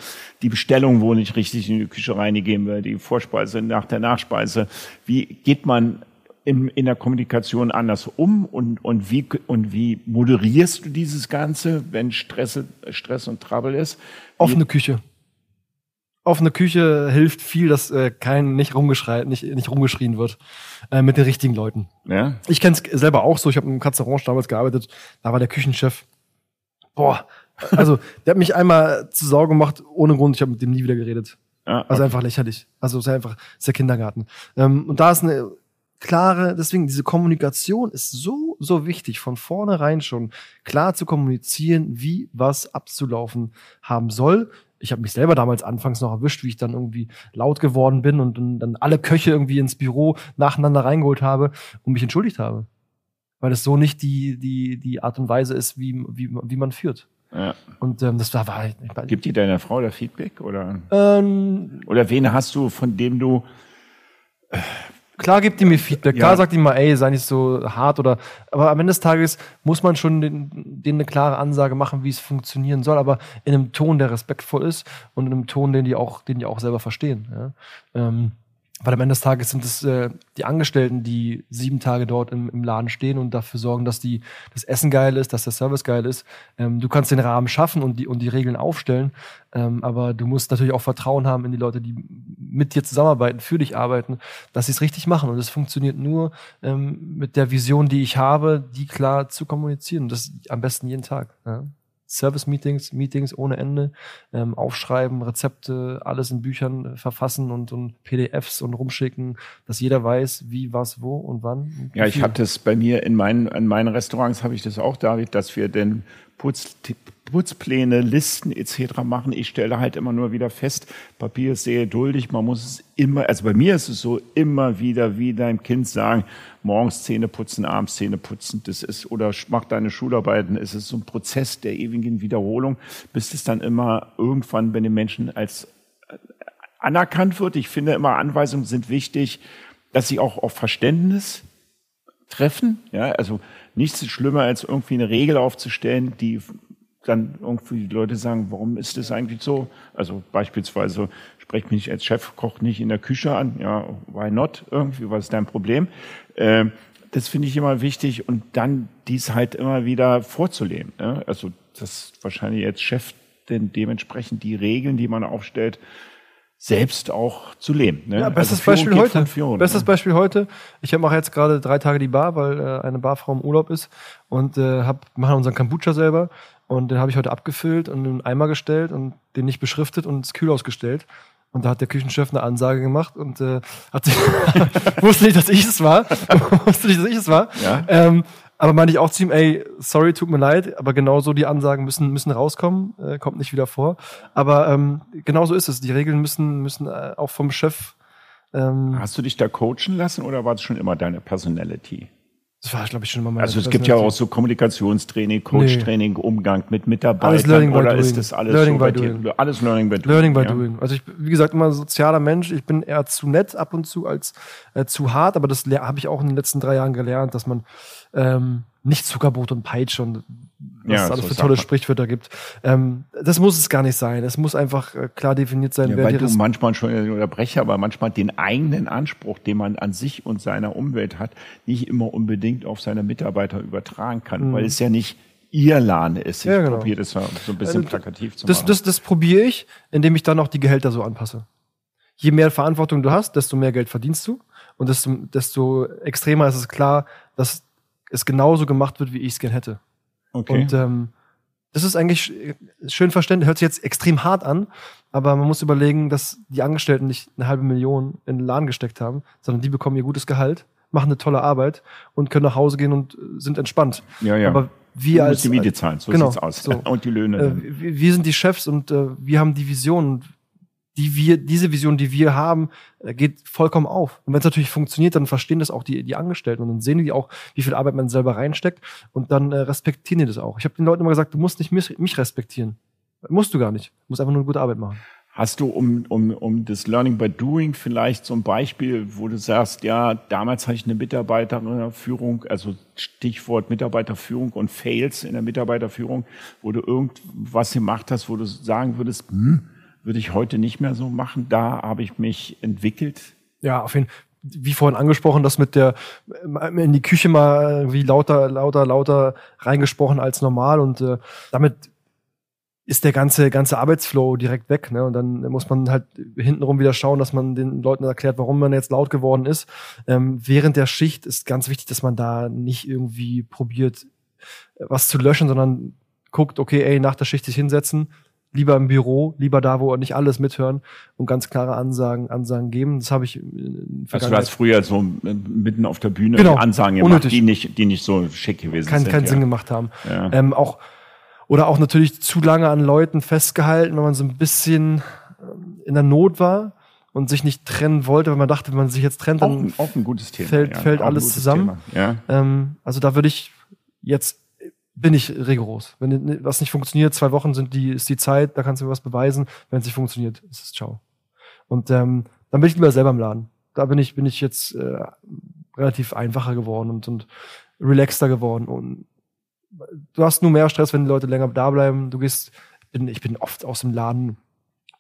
die Bestellung, wo nicht richtig in die Küche reingegeben wird, die Vorspeise nach der Nachspeise. Wie geht man in, in der Kommunikation anders um und, und, wie, und wie moderierst du dieses Ganze, wenn Stress, Stress und Trouble ist? Offene Küche offene Küche hilft viel, dass äh, kein nicht rumgeschrien, nicht, nicht rumgeschrien wird äh, mit den richtigen Leuten. Ja. Ich kenne es selber auch so. Ich habe im Katzerange damals gearbeitet. Da war der Küchenchef. Boah, also der hat mich einmal zu Sorge gemacht ohne Grund. Ich habe mit dem nie wieder geredet. Ah, okay. Also einfach lächerlich. Also es ist einfach, es ist der Kindergarten. Ähm, und da ist eine klare, deswegen diese Kommunikation ist so, so wichtig, von vornherein schon klar zu kommunizieren, wie was abzulaufen haben soll. Ich habe mich selber damals anfangs noch erwischt, wie ich dann irgendwie laut geworden bin und, dann alle Köche irgendwie ins Büro nacheinander reingeholt habe und mich entschuldigt habe. Weil es so nicht die, die, die Art und Weise ist, wie, wie, wie man führt. Ja. Und ähm, das war, war ich, Gibt die deiner Frau da Feedback oder? ähm, Oder wen hast du, von dem du Klar gibt die mir Feedback, klar Ja. sagt die mal, ey, sei nicht so hart oder, aber am Ende des Tages muss man schon den, denen eine klare Ansage machen, wie es funktionieren soll, aber in einem Ton, der respektvoll ist und in einem Ton, den die auch, den die auch selber verstehen. Ja? Ähm, weil am Ende des Tages sind es äh, die Angestellten, die sieben Tage dort im, im Laden stehen und dafür sorgen, dass die, das Essen geil ist, dass der Service geil ist. Ähm, du kannst den Rahmen schaffen und die, und die Regeln aufstellen, ähm, aber du musst natürlich auch Vertrauen haben in die Leute, die mit dir zusammenarbeiten, für dich arbeiten, dass sie es richtig machen. Und es funktioniert nur ähm, mit der Vision, die ich habe, die klar zu kommunizieren. Und Das am besten jeden Tag. Ja? Service-Meetings, Meetings ohne Ende, ähm, aufschreiben, Rezepte, alles in Büchern verfassen und, und PDFs und rumschicken, dass jeder weiß, wie, was, wo und wann. und Ja, ich habe das bei mir in meinen, in meinen Restaurants habe ich das auch, David, dass wir den Putz, Putzpläne, Listen etc. machen. Ich stelle halt immer nur wieder fest, Papier ist sehr duldig, man muss es immer, also bei mir ist es so, immer wieder wie deinem Kind sagen, morgens Zähne putzen, abends Zähne putzen, das ist, oder mach deine Schularbeiten, es ist so ein Prozess der ewigen Wiederholung, bis es dann immer irgendwann bei den Menschen als anerkannt wird. Ich finde immer, Anweisungen sind wichtig, dass sie auch auf Verständnis treffen. Ja, also nichts ist schlimmer, als irgendwie eine Regel aufzustellen, die dann irgendwie die Leute sagen, warum ist das eigentlich so? Also beispielsweise, sprech mich als Chefkoch nicht in der Küche an. Ja, why not? Irgendwie, was ist dein Problem? Ähm, das finde ich immer wichtig und dann dies halt immer wieder vorzuleben. Ne? Also das wahrscheinlich als Chef denn dementsprechend die Regeln, die man aufstellt, selbst auch zu leben. Ne? Ja, bestes Also Beispiel heute. Führung, bestes ne? Beispiel heute. Ich mache jetzt gerade drei Tage die Bar, weil äh, eine Barfrau im Urlaub ist und äh, hab, machen unseren Kombucha selber und den habe ich heute abgefüllt und in einen Eimer gestellt und den nicht beschriftet und ins Kühlhaus gestellt. Und da hat der Küchenchef eine Ansage gemacht und äh, hat [laughs] wusste nicht, dass ich es war. [laughs] wusste nicht, dass ich es war. Ja. Ähm, aber meinte ich auch zu ihm, ey, sorry, tut mir leid, aber genauso die Ansagen müssen, müssen rauskommen, äh, kommt nicht wieder vor. Aber ähm, genau so ist es. Die Regeln müssen, müssen äh, auch vom Chef. Ähm, Hast du dich da coachen lassen oder war es schon immer deine Personality? Das war, glaube ich, schon immer meine Also es gibt ja auch so Kommunikationstraining, Coach-Training, Umgang mit Mitarbeitern Alles Learning by oder doing. ist das alles Learning so by bei dir? doing. Alles Learning by doing. Learning by ja. doing. Also ich, wie gesagt, immer ein sozialer Mensch. Ich bin eher zu nett ab und zu als äh, zu hart, aber das habe ich auch in den letzten drei Jahren gelernt, dass man ähm, nicht Zuckerbrot und Peitsche und was Ja, es alles so für tolle. Sprichwörter gibt. Ähm, das muss es gar nicht sein. Es muss einfach äh, klar definiert sein, Ja, wer weil du manchmal schon unterbreche, aber manchmal den eigenen Anspruch, den man an sich und seiner Umwelt hat, nicht immer unbedingt auf seine Mitarbeiter übertragen kann, weil es ja nicht ihr Laden ist. Ich Mhm. Ja, genau. probiere das so ein bisschen Also, plakativ zu Das, machen. das, das probiere ich, indem ich dann auch die Gehälter so anpasse. Je mehr Verantwortung du hast, desto mehr Geld verdienst du. Und desto, desto extremer ist es klar, dass es genauso gemacht wird, wie ich es gern hätte. Okay. Und ähm, das ist eigentlich sch- schön verständlich, hört sich jetzt extrem hart an, aber man muss überlegen, dass die Angestellten nicht eine halbe Million in den Laden gesteckt haben, sondern die bekommen ihr gutes Gehalt, machen eine tolle Arbeit und können nach Hause gehen und äh, sind entspannt. ja, ja. Aber du wir musst als die Miete zahlen, so genau, sieht's aus. so. [laughs] Und die Löhne. äh, wir sind die Chefs und äh, wir haben die Vision. Die wir, diese Vision, die wir haben, äh, geht vollkommen auf. Und wenn es natürlich funktioniert, dann verstehen das auch die, die Angestellten und dann sehen die auch, wie viel Arbeit man selber reinsteckt und dann äh, respektieren die das auch. Ich habe den Leuten immer gesagt, du musst nicht mich, mich respektieren. Musst du gar nicht. Du musst einfach nur eine gute Arbeit machen. Hast du um, um, um das Learning by Doing vielleicht so ein Beispiel, wo du sagst, ja, damals hatte ich eine Mitarbeiterführung, also Stichwort Mitarbeiterführung und Fails in der Mitarbeiterführung, wo du irgendwas gemacht hast, wo du sagen würdest, hm, würde ich heute nicht mehr so machen, da habe ich mich entwickelt. Ja, auf jeden Fall. Wie vorhin angesprochen, das mit der äh, in die Küche mal wie lauter, lauter, lauter reingesprochen als normal und äh, damit ist der ganze ganze Arbeitsflow direkt weg, ne? Und dann muss man halt hintenrum wieder schauen, dass man den Leuten erklärt, warum man jetzt laut geworden ist. Ähm, während der Schicht ist ganz wichtig, dass man da nicht irgendwie probiert, äh, was zu löschen, sondern guckt, okay, ey, nach der Schicht sich hinsetzen, lieber im Büro, lieber da, wo nicht alles mithören und ganz klare Ansagen, Ansagen geben. Das habe ich in Also du hast früher so äh, mitten auf der Bühne Genau. Ansagen gemacht, Unnötig. die nicht, die nicht so schick gewesen keinen sind. keinen ja. Sinn gemacht haben. Ja. Ähm, auch, oder auch natürlich zu lange an Leuten festgehalten, wenn man so ein bisschen ähm, in der Not war und sich nicht trennen wollte, weil man dachte, wenn man sich jetzt trennt, Auch, dann ein- auch ein gutes Thema. fällt- fällt auch ein alles zusammen. Ja. Ähm, also da würde ich jetzt bin ich rigoros. Wenn was nicht funktioniert, zwei Wochen sind die, ist die Zeit, da kannst du mir was beweisen. Wenn es nicht funktioniert, ist es ciao. Und ähm, dann bin ich lieber selber im Laden. Da bin ich, bin ich jetzt äh, relativ einfacher geworden und, und relaxter geworden. Und du hast nur mehr Stress, wenn die Leute länger da bleiben. Du gehst, bin, ich bin oft aus dem Laden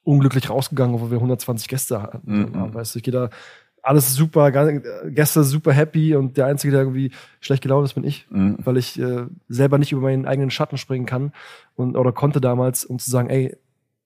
unglücklich rausgegangen, obwohl wir 120 Gäste hatten. Mhm. Weißt du, ich gehe da alles super, Gäste super happy und der Einzige, der irgendwie schlecht gelaunt ist, bin ich, Mhm. weil ich äh, selber nicht über meinen eigenen Schatten springen kann und oder konnte damals, um zu sagen, ey,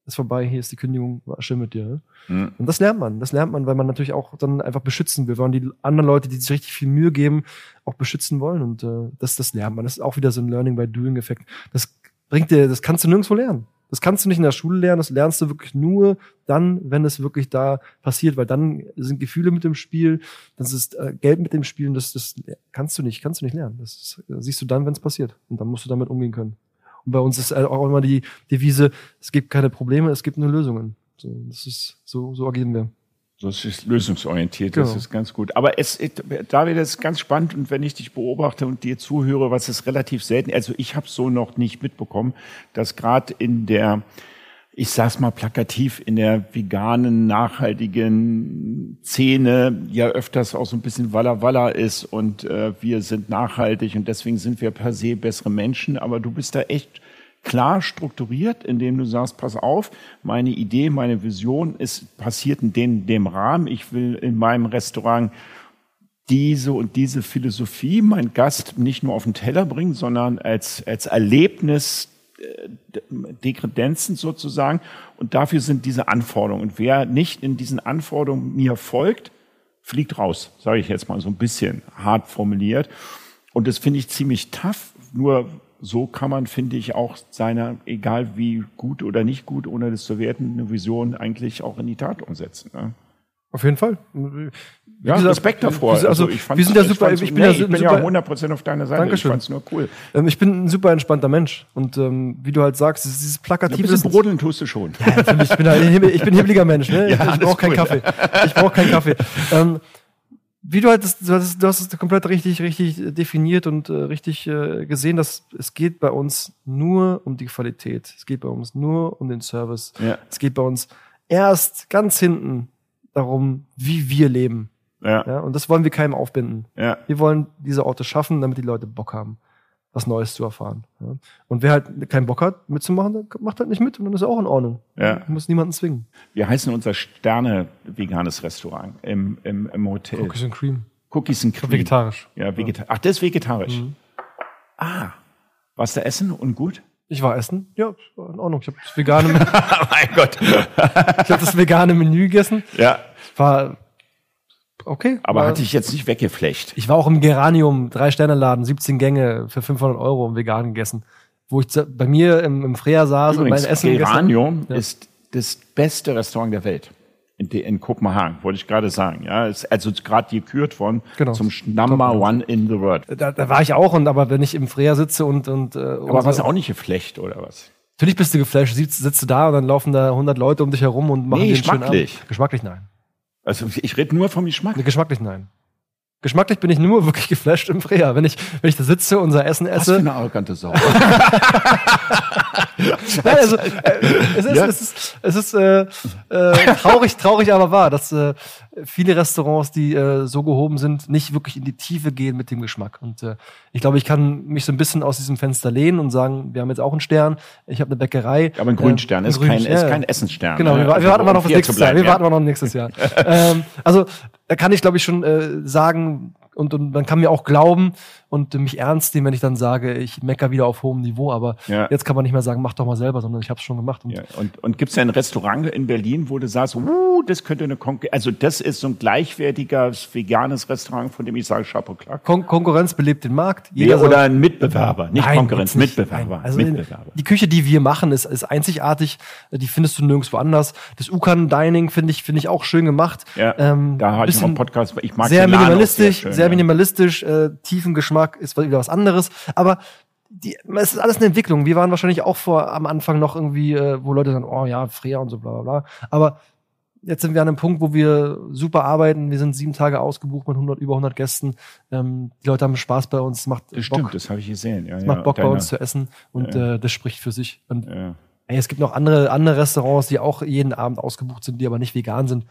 ist vorbei, hier ist die Kündigung, war schön mit dir. Ne? Mhm. Und das lernt man, das lernt man, weil man natürlich auch dann einfach beschützen will, weil man die anderen Leute, die sich richtig viel Mühe geben, auch beschützen wollen und äh, das, das lernt man. Das ist auch wieder so ein Learning by Doing Effekt. Das bringt dir, das kannst du nirgendwo lernen. Das kannst du nicht in der Schule lernen, das lernst du wirklich nur dann, wenn es wirklich da passiert, weil dann sind Gefühle mit dem Spiel, das ist äh, Geld mit dem Spiel das, das kannst du nicht, kannst du nicht lernen. Das äh, siehst du dann, wenn es passiert und dann musst du damit umgehen können. Und bei uns ist äh, auch immer die Devise, es gibt keine Probleme, es gibt nur Lösungen. So, das ist, so, so agieren wir. Das ist lösungsorientiert, das Genau. ist ganz gut. Aber es, David, das ist ganz spannend und wenn ich dich beobachte und dir zuhöre, was ist relativ selten, also ich habe so noch nicht mitbekommen, dass gerade in der, ich sag's mal plakativ, in der veganen, nachhaltigen Szene ja öfters auch so ein bisschen Walla Walla ist und äh, wir sind nachhaltig und deswegen sind wir per se bessere Menschen, aber du bist da echt klar strukturiert, indem du sagst, pass auf, meine Idee, meine Vision ist passiert in dem, dem Rahmen. Ich will in meinem Restaurant diese und diese Philosophie mein Gast nicht nur auf den Teller bringen, sondern als, als Erlebnis äh, Dekredenzen sozusagen. Und dafür sind diese Anforderungen. Und wer nicht in diesen Anforderungen mir folgt, fliegt raus, sage ich jetzt mal so ein bisschen hart formuliert. Und das finde ich ziemlich tough. Nur so kann man, finde ich, auch seine, egal wie gut oder nicht gut, ohne das zu werten, eine Vision eigentlich auch in die Tat umsetzen. Ne? Auf jeden Fall. Wie Ja, gesagt, Respekt davor. Also, also ich fand's- wir sind ja ich super, fand's- ich bin nee, ja ich bin super, ja 100% auf deiner Seite. Dankeschön. Ich fand's nur cool. ähm, ich bin ein super entspannter Mensch und ähm, wie du halt sagst, dieses Ein plakative bisschen brodeln tust du schon. Ja, natürlich, ich bin, ein ich bin ein hibbeliger Mensch, ne? [laughs] Ja, ich brauche keinen cool. Kaffee. Ich brauche keinen Kaffee. [laughs] Ähm, wie du halt, das, du, hast, du hast es komplett richtig, richtig definiert und äh, richtig äh, gesehen, dass es geht bei uns nur um die Qualität. Es geht bei uns nur um den Service. Ja. Es geht bei uns erst ganz hinten darum, wie wir leben. Ja, Ja? Und das wollen wir keinem aufbinden. ja. Wir wollen diese Orte schaffen, damit die Leute Bock haben, was Neues zu erfahren. Ja? Und wer halt keinen Bock hat, mitzumachen, der macht halt nicht mit und dann ist er auch in Ordnung. Ja. Du musst niemanden zwingen. Wir heißen unser Sterne-veganes Restaurant im, im, im Hotel. Cookies and Cream. Cookies and Cream. Vegetarisch. Ja, vegetarisch. Ach, das ist vegetarisch. Mhm. Ah, warst du essen und gut? Ich war essen. Ja, war in Ordnung. Ich habe das vegane, ich [laughs] mein Gott. habe das vegane Menü gegessen. Ja, War okay. aber hatte ich jetzt nicht weggeflecht. ich war auch im Geranium, drei Sterne Laden, 17 Gänge für 500 Euro im vegan gegessen, wo ich bei mir im, im Freya saß Übrigens, und mein Essen gegessen Geranium Ja. ist das beste Restaurant der Welt. In, in Kopenhagen, wollte ich gerade sagen. Ja, ist also gerade gekürt worden Genau. zum Number One in the World. Da, da war ich auch und aber wenn ich im Freya sitze und und äh, Aber unsere- was auch nicht geflecht oder was? natürlich bist du geflasht, sitzt, sitzt du da und dann laufen da 100 Leute um dich herum und machen Nee, geschmacklich. Geschmacklich nein. Also ich rede nur vom Geschmack. Nee, Geschmacklich nein. Geschmacklich bin ich nur [laughs] wirklich geflasht im Freya. Wenn ich, wenn ich da sitze, unser Essen Was für esse. eine arrogante Sau. [laughs] Nein, also, äh, es ist, Ja. es ist, es ist äh, äh, traurig, traurig, aber wahr, dass äh, viele Restaurants, die äh, so gehoben sind, nicht wirklich in die Tiefe gehen mit dem Geschmack. Und äh, ich glaube, ich kann mich so ein bisschen aus diesem Fenster lehnen und sagen, wir haben jetzt auch einen Stern, ich habe eine Bäckerei. Aber ein Grünstern äh, ist, einen kein, Grün- ist kein Essensstern. Genau, ne? wir, Also, warten mal noch aufs fair nächste zu Jahr. Wir warten mal noch nächstes Jahr. [laughs] ähm, also, da kann ich, glaube ich, schon äh, sagen, und, und man kann mir auch glauben und mich ernst nehmen, wenn ich dann sage, ich mecker wieder auf hohem Niveau. Aber Ja. jetzt kann man nicht mehr sagen, mach doch mal selber, sondern ich habe es schon gemacht. Und Ja, und und gibt es ein Restaurant in Berlin, wo du sagst, uh, das könnte eine Konkurrenz, also das ist so ein gleichwertiges veganes Restaurant, von dem ich sage, Chapeau Clark. Kon Konkurrenz belebt den Markt. Ja, soll- oder ein Mitbewerber, nicht Nein, Konkurrenz, nicht. Mitbewerber. Nein. Also Mitbewerber. die Küche, die wir machen, ist, ist einzigartig. Die findest du nirgendwo anders. Das Ukan Dining finde ich, finde ich auch schön gemacht. Ja, Ähm, da hatte ich noch einen Podcast, ich mag sehr minimalistisch, sehr, schön, ja. minimalistisch, äh, tiefen Geschmack ist wieder was anderes. Aber die, es ist alles eine Entwicklung. Wir waren wahrscheinlich auch vor am Anfang noch irgendwie, äh, wo Leute sagen, oh ja, Freya und so bla bla bla. Aber jetzt sind wir an einem Punkt, wo wir super arbeiten. Wir sind sieben Tage ausgebucht mit 100, über 100 Gästen. Ähm, die Leute haben Spaß bei uns. Es macht Das Bock, stimmt, das habe ich gesehen. Ja, es ja, macht Bock bei deine- uns zu essen und äh, das spricht für sich. Und Ja. ey, es gibt noch andere, andere Restaurants, die auch jeden Abend ausgebucht sind, die aber nicht vegan sind.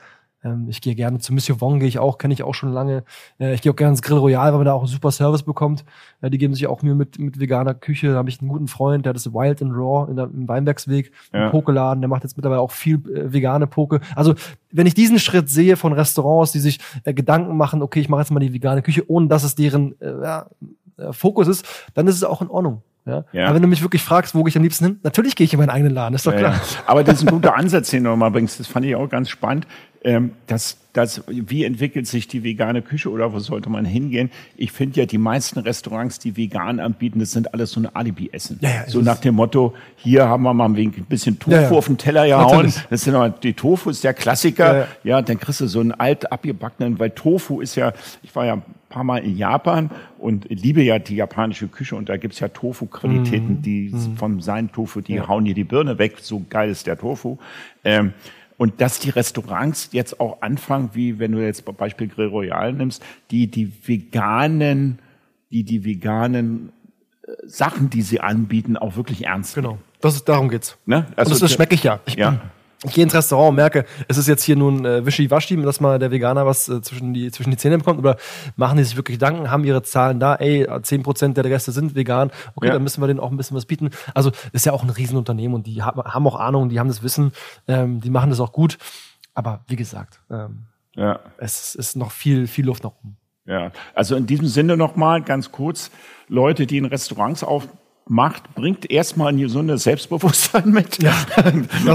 Ähm, ich gehe gerne zu Monsieur Wong, gehe ich auch, kenne ich auch schon lange. Äh, ich gehe auch gerne ins Grill Royal, weil man da auch einen super Service bekommt. Äh, die geben sich auch Mühe mit, mit veganer Küche. Da habe ich einen guten Freund, der hat das Wild and Raw in der, im Weinbergsweg, Ja. einen Pokeladen, der macht jetzt mittlerweile auch viel äh, vegane Poke. Also wenn ich diesen Schritt sehe von Restaurants, die sich äh, Gedanken machen, okay, ich mache jetzt mal die vegane Küche, ohne dass es deren äh, ja, äh, Fokus ist, dann ist es auch in Ordnung. Ja? Ja. Aber wenn du mich wirklich fragst, wo gehe ich am liebsten hin? Natürlich gehe ich in meinen eigenen Laden, ist doch klar. ja. Aber das ist ein guter Ansatz, den du nochmal bringst. Das fand ich auch ganz spannend. Ähm, das, das, wie entwickelt sich die vegane Küche oder wo sollte man hingehen? Ich finde ja, die meisten Restaurants, die vegan anbieten, das sind alles so ein Alibi-Essen. Ja, ja, so nach dem Motto, hier haben wir mal ein bisschen Tofu Ja, auf den Teller gehauen. Das sind aber, die Tofu ist der Klassiker. Ja, dann kriegst du so einen alt abgebackenen, weil Tofu ist ja, ich war ja ein paar Mal in Japan und liebe ja die japanische Küche und da gibt's ja Mhm. Tofu-Qualitäten, die vom sein Tofu, die hauen dir die Birne weg, so geil ist der Tofu. Ähm, und dass die Restaurants jetzt auch anfangen, wie wenn du jetzt Beispiel Grill Royal nimmst, die die veganen, die die veganen äh, Sachen, die sie anbieten, auch wirklich ernst Genau. nehmen. Das ist, darum geht's. Ne? und das, das schmecke ich ja. Ich, Ja. Ich gehe ins Restaurant und merke, es ist jetzt hier nun äh, wischiwaschi, dass mal der Veganer was äh, zwischen, die, zwischen die Zähne bekommt, oder machen die sich wirklich Gedanken, haben ihre Zahlen da, ey, 10% der Gäste sind vegan, okay, Ja. dann müssen wir denen auch ein bisschen was bieten. Also ist ja auch ein Riesenunternehmen und die haben, auch Ahnung, die haben das Wissen, ähm, die machen das auch gut. Aber wie gesagt, ähm, Ja. es ist noch viel, viel Luft nach oben. Ja, also in diesem Sinne nochmal ganz kurz, Leute, die in Restaurants aufmacht, bringt erstmal ein gesundes Selbstbewusstsein mit ist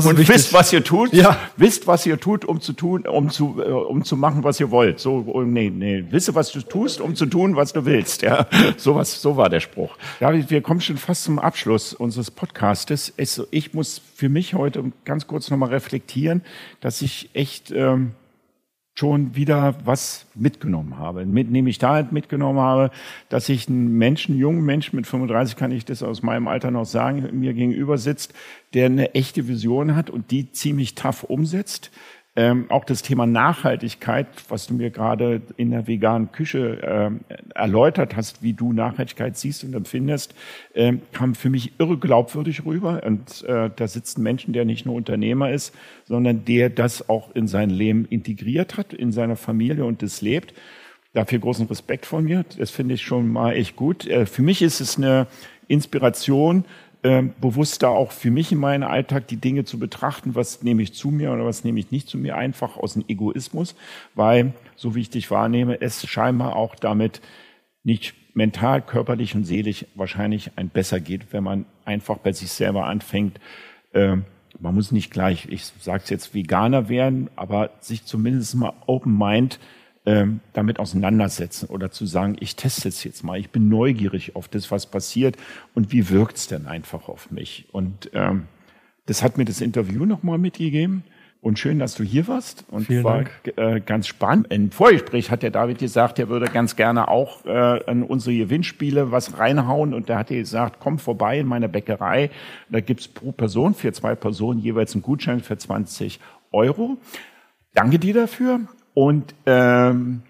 und wichtig. wisst, was ihr tut. Ja. Wisst, was ihr tut, um zu tun, um zu, äh, um zu machen, was ihr wollt. So, oh, nee, nee, wisse, was du tust, um zu tun, was du willst. Ja, so was, so war der Spruch. David, wir kommen schon fast zum Abschluss unseres Podcastes. Es, ich muss für mich heute ganz kurz nochmal reflektieren, dass ich echt, ähm, schon wieder was mitgenommen habe. Mit, nämlich da halt mitgenommen habe, dass ich einen Menschen, jungen Menschen mit 35 kann ich das aus meinem Alter noch sagen, mir gegenüber sitzt, der eine echte Vision hat und die ziemlich tough umsetzt. Ähm, auch das Thema Nachhaltigkeit, was du mir gerade in der veganen Küche ähm, erläutert hast, wie du Nachhaltigkeit siehst und empfindest, ähm, kam für mich irre glaubwürdig rüber. Und äh, da sitzt ein Menschen, der nicht nur Unternehmer ist, sondern der das auch in sein Leben integriert hat, in seiner Familie und das lebt. Dafür großen Respekt von mir. Das finde ich schon mal echt gut. Äh, für mich ist es eine Inspiration, ähm, bewusster auch für mich in meinen Alltag die Dinge zu betrachten, was nehme ich zu mir oder was nehme ich nicht zu mir, einfach aus dem Egoismus, weil, so wie ich dich wahrnehme, es scheinbar auch damit nicht mental, körperlich und seelisch wahrscheinlich ein besser geht, wenn man einfach bei sich selber anfängt. Ähm, man muss nicht gleich, ich sage es jetzt, Veganer werden, aber sich zumindest mal Open Mind damit auseinandersetzen oder zu sagen, ich teste es jetzt mal, ich bin neugierig auf das, was passiert und wie wirkt es denn einfach auf mich. Und ähm, das hat mir das Interview nochmal mitgegeben. Und schön, dass du hier warst. Und Vielen war äh, ganz spannend. Im Vorgespräch hat der David gesagt, er würde ganz gerne auch äh, an unsere Gewinnspiele was reinhauen. Und da hat er gesagt, komm vorbei in meiner Bäckerei. Da gibt's pro Person, für zwei Personen jeweils einen Gutschein für 20 Euro. Danke dir dafür. Und ähm,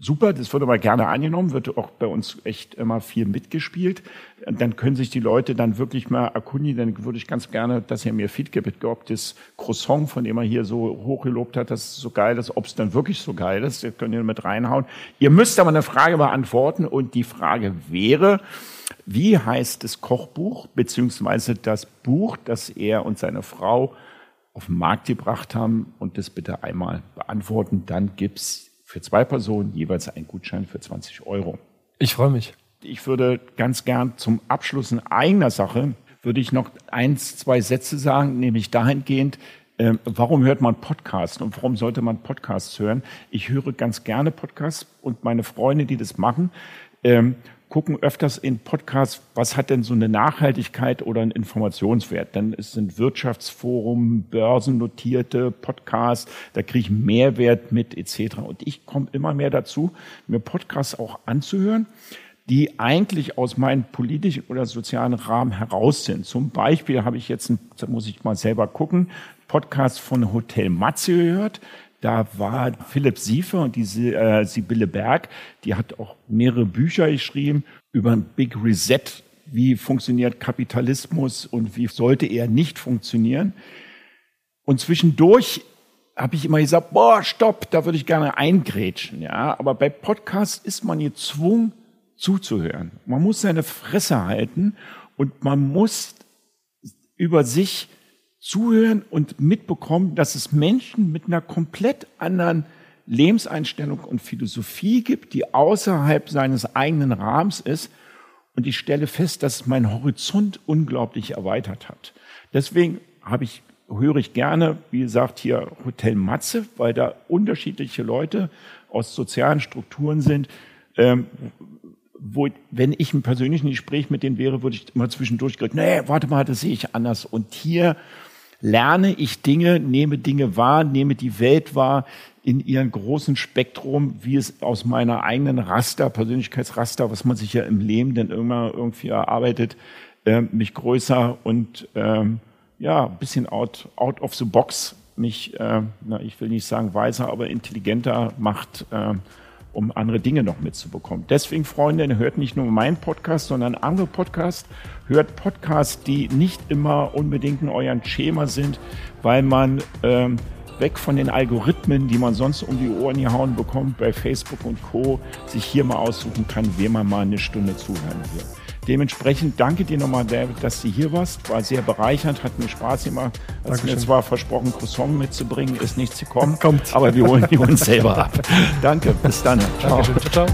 super, das wird aber gerne angenommen, wird auch bei uns echt immer viel mitgespielt. Dann können sich die Leute dann wirklich mal erkundigen. Dann würde ich ganz gerne, dass ihr mir Feedback gibt, ob das Croissant, von dem er hier so hochgelobt hat, dass es so geil ist, ob es dann wirklich so geil ist. Das könnt ihr mit reinhauen. Ihr müsst aber eine Frage beantworten und die Frage wäre, wie heißt das Kochbuch beziehungsweise das Buch, das er und seine Frau auf den Markt gebracht haben und das bitte einmal beantworten. Dann gibt's für zwei Personen jeweils ein Gutschein für 20 Euro. Ich freue mich. Ich würde ganz gern zum Abschluss in eigener Sache, würde ich noch eins, zwei Sätze sagen, nämlich dahingehend, äh, warum hört man Podcasts und warum sollte man Podcasts hören? Ich höre ganz gerne Podcasts und meine Freunde, die das machen, ähm, gucken öfters in Podcasts, was hat denn so eine Nachhaltigkeit oder einen Informationswert? Dann sind Wirtschaftsforum, börsennotierte Podcasts, da kriege ich Mehrwert mit etc. Und ich komme immer mehr dazu, mir Podcasts auch anzuhören, die eigentlich aus meinem politischen oder sozialen Rahmen heraus sind. Zum Beispiel habe ich jetzt, muss ich mal selber gucken, Podcast von Hotel Matze gehört. Da war Philipp Siefer und diese äh, Sibylle Berg, die hat auch mehrere Bücher geschrieben über ein Big Reset. Wie funktioniert Kapitalismus und wie sollte er nicht funktionieren? Und zwischendurch habe ich immer gesagt, boah, stopp, da würde ich gerne eingrätschen, ja. Aber bei Podcasts ist man gezwungen zuzuhören. Man muss seine Fresse halten und man muss über sich zuhören und mitbekommen, dass es Menschen mit einer komplett anderen Lebenseinstellung und Philosophie gibt, die außerhalb seines eigenen Rahmens ist. Und ich stelle fest, dass mein Horizont unglaublich erweitert hat. Deswegen habe ich, höre ich gerne, wie gesagt, hier Hotel Matze, weil da unterschiedliche Leute aus sozialen Strukturen sind, ähm, wo, wenn ich im persönlichen Gespräch mit denen wäre, würde ich immer zwischendurch gesagt, nee, warte mal, das sehe ich anders. Und hier lerne ich Dinge, nehme Dinge wahr, nehme die Welt wahr in ihrem großen Spektrum, wie es aus meiner eigenen Raster, Persönlichkeitsraster, was man sich ja im Leben dann immer irgendwie erarbeitet, äh, mich größer und ähm, ja, ein bisschen out, out of the box mich, äh, na, ich will nicht sagen weiser, aber intelligenter macht, äh, um andere Dinge noch mitzubekommen. Deswegen, Freunde, hört nicht nur meinen Podcast, sondern andere Podcasts. Hört Podcasts, die nicht immer unbedingt in eurem Schema sind, weil man ähm, weg von den Algorithmen, die man sonst um die Ohren gehauen bekommt bei Facebook und Co., sich hier mal aussuchen kann, wem man mal eine Stunde zuhören will. Dementsprechend danke dir nochmal, David, dass du hier warst. War sehr bereichernd, hat mir Spaß gemacht. Hast mir zwar versprochen, Croissant mitzubringen, ist nichts gekommen, [laughs] Kommt. aber wir holen die uns selber ab. [laughs] danke, bis dann. Ciao. Ciao, ciao.